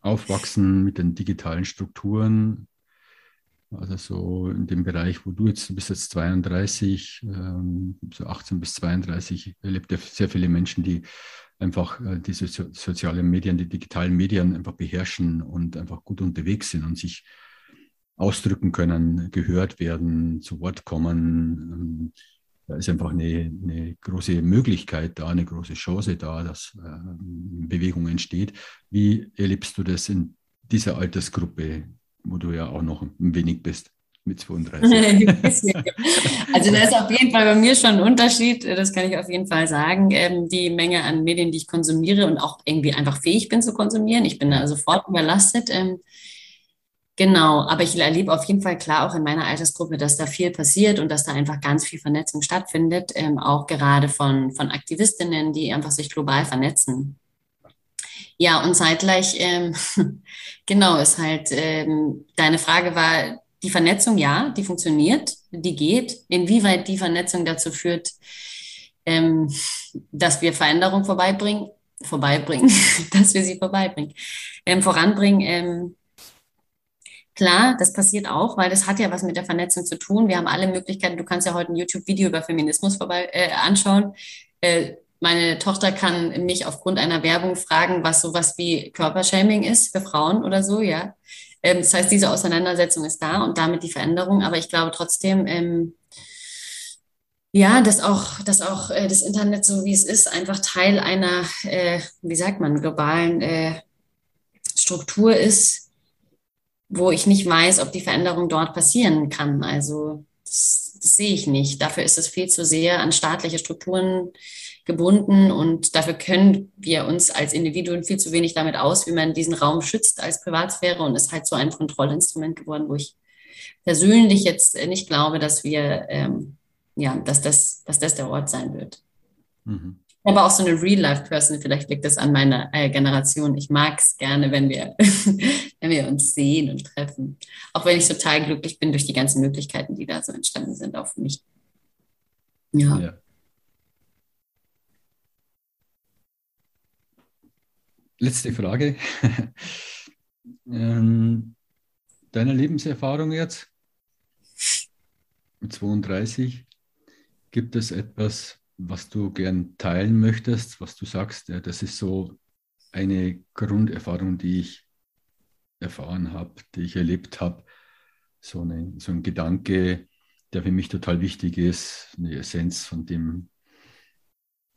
Speaker 1: aufwachsen mit den digitalen Strukturen. Also so in dem Bereich, wo du jetzt, du bist jetzt 32, ähm, so 18 bis 32, erlebt sehr viele Menschen, die einfach äh, diese so, sozialen Medien, die digitalen Medien einfach beherrschen und einfach gut unterwegs sind und sich ausdrücken können, gehört werden, zu Wort kommen. Ähm, da ist einfach eine, eine große Möglichkeit da, eine große Chance da, dass äh, Bewegung entsteht. Wie erlebst du das in dieser Altersgruppe, wo du ja auch noch ein wenig bist? Mit 32.
Speaker 2: also da ist auf jeden Fall bei mir schon ein Unterschied, das kann ich auf jeden Fall sagen. Ähm, die Menge an Medien, die ich konsumiere und auch irgendwie einfach fähig bin zu konsumieren. Ich bin da sofort überlastet. Genau, aber ich erlebe auf jeden Fall klar auch in meiner Altersgruppe, dass da viel passiert und dass da einfach ganz viel Vernetzung stattfindet, ähm, auch gerade von, von Aktivistinnen, die einfach sich global vernetzen. Ja, und zeitgleich, ähm, genau, ist halt, ähm, deine Frage war, die Vernetzung, ja, die funktioniert, die geht. Inwieweit die Vernetzung dazu führt, ähm, dass wir Veränderung vorbeibringen, vorbeibringen, dass wir sie vorbeibringen, ähm, voranbringen, ähm, Klar, das passiert auch, weil das hat ja was mit der Vernetzung zu tun. Wir haben alle Möglichkeiten. Du kannst ja heute ein YouTube-Video über Feminismus vorbei äh, anschauen. Äh, meine Tochter kann mich aufgrund einer Werbung fragen, was sowas wie Körpershaming ist für Frauen oder so, ja. Ähm, das heißt, diese Auseinandersetzung ist da und damit die Veränderung. Aber ich glaube trotzdem, ähm, ja, dass auch, dass auch äh, das Internet so wie es ist, einfach Teil einer, äh, wie sagt man, globalen äh, Struktur ist, wo ich nicht weiß, ob die Veränderung dort passieren kann. Also das, das sehe ich nicht. Dafür ist es viel zu sehr an staatliche Strukturen gebunden und dafür können wir uns als Individuen viel zu wenig damit aus, wie man diesen Raum schützt als Privatsphäre und ist halt so ein Kontrollinstrument geworden, wo ich persönlich jetzt nicht glaube, dass wir, ähm, ja, dass das, dass das der Ort sein wird. Mhm aber auch so eine Real-Life-Person. Vielleicht liegt das an meiner äh, Generation. Ich mag es gerne, wenn wir, wenn wir uns sehen und treffen. Auch wenn ich total glücklich bin durch die ganzen Möglichkeiten, die da so entstanden sind, auch für mich. Ja. ja.
Speaker 1: letzte Frage. ähm, deiner Lebenserfahrung jetzt mit 32, gibt es etwas, was du gern teilen möchtest, was du sagst, ja, das ist so eine Grunderfahrung, die ich erfahren habe, die ich erlebt habe, so, eine, so ein Gedanke, der für mich total wichtig ist, eine Essenz von dem,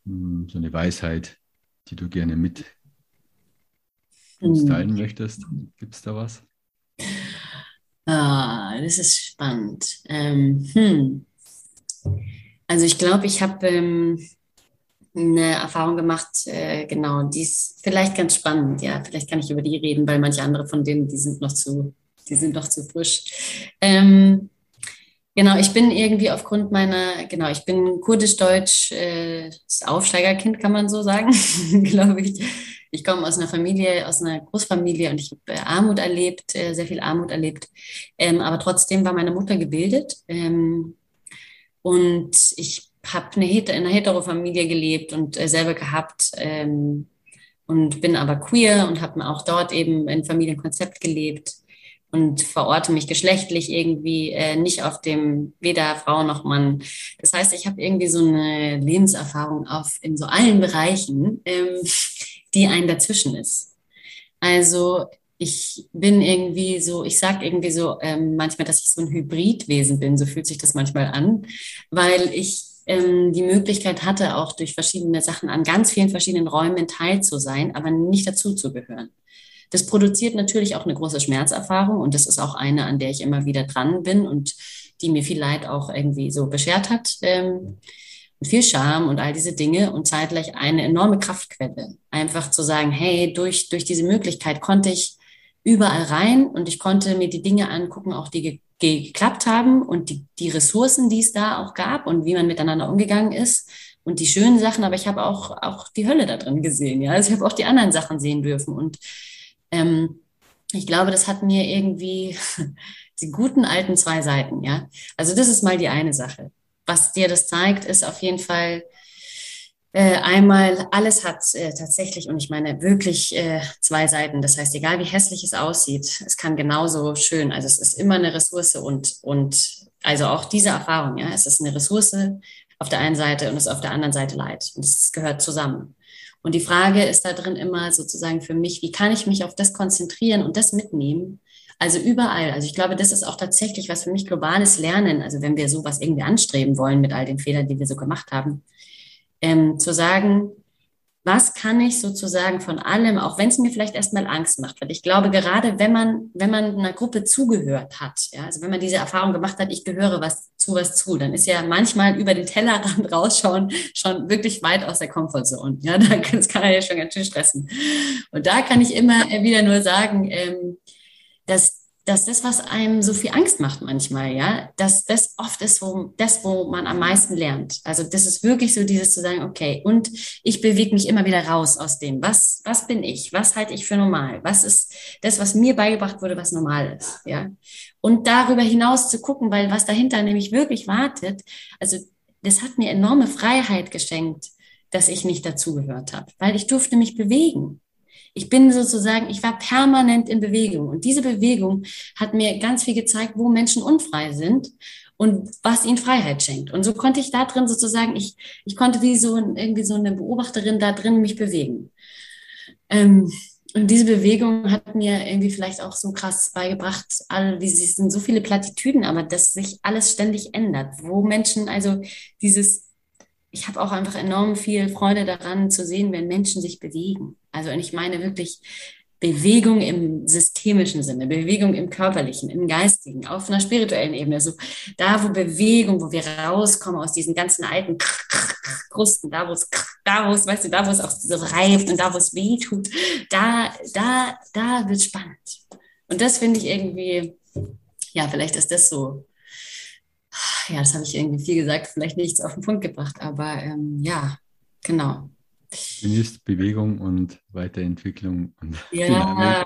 Speaker 1: hm, so eine Weisheit, die du gerne mit uns hm. teilen möchtest. Gibt es da was?
Speaker 2: Ah, das ist spannend. Ähm, hm. Also ich glaube, ich habe ähm, eine Erfahrung gemacht, äh, genau, die ist vielleicht ganz spannend, ja. Vielleicht kann ich über die reden, weil manche andere von denen, die sind noch zu, die sind noch zu frisch. Ähm, genau, ich bin irgendwie aufgrund meiner, genau, ich bin kurdisch-deutsch, äh, Aufsteigerkind, kann man so sagen, glaube ich. Ich komme aus einer Familie, aus einer Großfamilie und ich habe äh, Armut erlebt, äh, sehr viel Armut erlebt. Ähm, aber trotzdem war meine Mutter gebildet. Und ich habe eine, in einer Heterofamilie gelebt und äh, selber gehabt ähm, und bin aber queer und habe auch dort eben ein Familienkonzept gelebt und verorte mich geschlechtlich irgendwie äh, nicht auf dem weder Frau noch Mann. Das heißt, ich habe irgendwie so eine Lebenserfahrung auf in so allen Bereichen, ähm, die ein dazwischen ist. Also ich bin irgendwie so, ich sage irgendwie so ähm, manchmal, dass ich so ein Hybridwesen bin, so fühlt sich das manchmal an, weil ich ähm, die Möglichkeit hatte, auch durch verschiedene Sachen an ganz vielen verschiedenen Räumen teil zu sein, aber nicht dazu zu gehören. Das produziert natürlich auch eine große Schmerzerfahrung und das ist auch eine, an der ich immer wieder dran bin und die mir viel Leid auch irgendwie so beschert hat. Ähm, viel Scham und all diese Dinge und zeitgleich eine enorme Kraftquelle. Einfach zu sagen, hey, durch, durch diese Möglichkeit konnte ich überall rein und ich konnte mir die Dinge angucken, auch die ge geklappt haben und die, die Ressourcen, die es da auch gab und wie man miteinander umgegangen ist und die schönen Sachen, aber ich habe auch, auch die Hölle da drin gesehen. Ja? Also ich habe auch die anderen Sachen sehen dürfen und ähm, ich glaube, das hat mir irgendwie die guten alten zwei Seiten. Ja, also das ist mal die eine Sache. Was dir das zeigt, ist auf jeden Fall äh, einmal, alles hat äh, tatsächlich, und ich meine wirklich äh, zwei Seiten. Das heißt, egal wie hässlich es aussieht, es kann genauso schön. Also es ist immer eine Ressource und, und also auch diese Erfahrung, ja, es ist eine Ressource auf der einen Seite und es ist auf der anderen Seite Leid. Und es gehört zusammen. Und die Frage ist da drin immer sozusagen für mich, wie kann ich mich auf das konzentrieren und das mitnehmen? Also überall. Also ich glaube, das ist auch tatsächlich was für mich globales Lernen. Also wenn wir sowas irgendwie anstreben wollen mit all den Fehlern, die wir so gemacht haben, ähm, zu sagen, was kann ich sozusagen von allem, auch wenn es mir vielleicht erstmal Angst macht, weil ich glaube, gerade wenn man, wenn man einer Gruppe zugehört hat, ja, also wenn man diese Erfahrung gemacht hat, ich gehöre was zu was zu, dann ist ja manchmal über den Tellerrand rausschauen schon wirklich weit aus der Komfortzone. Ja, das kann ja schon ganz schön stressen. Und da kann ich immer wieder nur sagen, ähm, dass dass das, was einem so viel Angst macht manchmal, ja, dass das oft ist, wo das, wo man am meisten lernt. Also das ist wirklich so dieses zu sagen, okay, und ich bewege mich immer wieder raus aus dem. Was, was bin ich? Was halte ich für normal? Was ist das, was mir beigebracht wurde, was normal ist, ja? Und darüber hinaus zu gucken, weil was dahinter nämlich wirklich wartet, also das hat mir enorme Freiheit geschenkt, dass ich nicht dazugehört habe, weil ich durfte mich bewegen. Ich bin sozusagen, ich war permanent in Bewegung. Und diese Bewegung hat mir ganz viel gezeigt, wo Menschen unfrei sind und was ihnen Freiheit schenkt. Und so konnte ich da drin sozusagen, ich, ich konnte wie so irgendwie so eine Beobachterin da drin mich bewegen. Ähm, und diese Bewegung hat mir irgendwie vielleicht auch so krass beigebracht, all diese sind so viele Plattitüden, aber dass sich alles ständig ändert, wo Menschen also dieses ich habe auch einfach enorm viel Freude daran zu sehen, wenn Menschen sich bewegen. Also und ich meine wirklich Bewegung im systemischen Sinne, Bewegung im körperlichen, im geistigen, auf einer spirituellen Ebene. So da, wo Bewegung, wo wir rauskommen aus diesen ganzen alten Krusten, da, wo es, da, wo es, weißt du, da, wo es auch so reift und da, wo es weh tut, da, da, da wird spannend. Und das finde ich irgendwie, ja, vielleicht ist das so ja, das habe ich irgendwie viel gesagt, vielleicht nichts auf den Punkt gebracht, aber ähm, ja, genau.
Speaker 1: Genießt Bewegung und Weiterentwicklung. Und
Speaker 2: ja,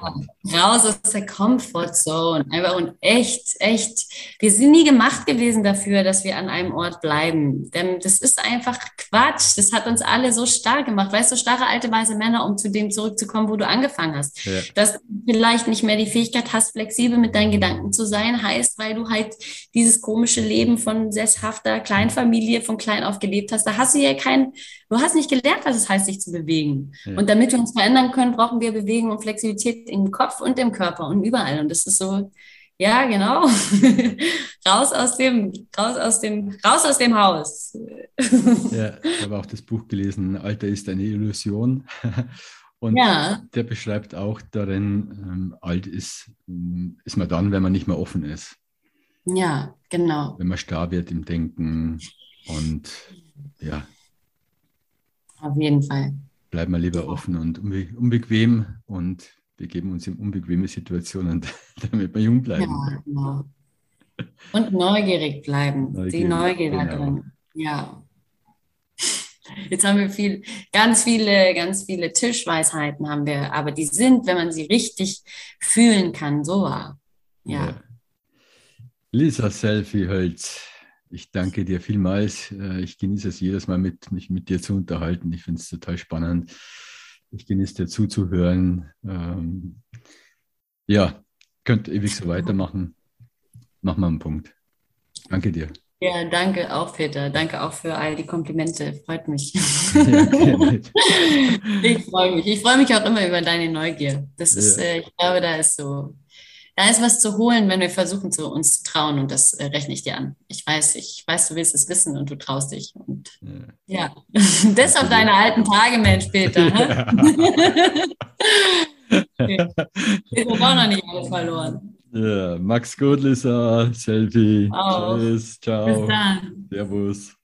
Speaker 2: raus aus der Comfortzone. Einfach und echt, echt. Wir sind nie gemacht gewesen dafür, dass wir an einem Ort bleiben. Denn das ist einfach Quatsch. Das hat uns alle so stark gemacht. Weißt du, starre alte weiße Männer, um zu dem zurückzukommen, wo du angefangen hast. Ja. Dass du vielleicht nicht mehr die Fähigkeit hast, flexibel mit deinen Gedanken zu sein, heißt, weil du halt dieses komische Leben von sesshafter Kleinfamilie von klein auf gelebt hast. Da hast du ja kein, du hast nicht gelernt, was es heißt, sich zu bewegen. Ja. Und damit wir uns verändern können, brauchen wir Bewegung und Flexibilität im Kopf und im Körper und überall. Und das ist so, ja, genau. raus aus dem, raus aus dem, raus aus dem Haus.
Speaker 1: ja, ich habe auch das Buch gelesen, Alter ist eine Illusion. Und ja. der beschreibt auch darin, ähm, alt ist, ähm, ist man dann, wenn man nicht mehr offen ist.
Speaker 2: Ja, genau.
Speaker 1: Wenn man starr wird im Denken und ja.
Speaker 2: Auf jeden Fall
Speaker 1: bleiben wir lieber offen und unbe unbequem und wir geben uns in unbequeme Situationen, damit wir jung bleiben. Ja, genau.
Speaker 2: Und neugierig bleiben. Neugierig, die Neugier da genau. drin. Ja. Jetzt haben wir viel, ganz viele, ganz viele Tischweisheiten haben wir, aber die sind, wenn man sie richtig fühlen kann, so wahr. Ja. ja.
Speaker 1: Lisa Selfie Hölz. Ich danke dir vielmals. Äh, ich genieße es jedes Mal, mit, mich mit dir zu unterhalten. Ich finde es total spannend. Ich genieße dir zuzuhören. Ähm, ja, könnt ewig so weitermachen. Mach mal einen Punkt. Danke dir.
Speaker 2: Ja, danke auch, Peter. Danke auch für all die Komplimente. Freut mich. Ja, ich freue mich. Ich freue mich auch immer über deine Neugier. Das ist, ja. äh, ich glaube, da ist so da ist was zu holen, wenn wir versuchen, zu uns zu trauen. Und das äh, rechne ich dir an. Ich weiß, ich weiß, du willst es wissen und du traust dich. Und ja, ja. das auf deine alten Tage, Mensch, Peter. Ja. okay. Ist auch noch nicht alles verloren.
Speaker 1: Ja, Max gut, Lisa. Selfie. Auch. Tschüss, ciao. Bis dann. Servus.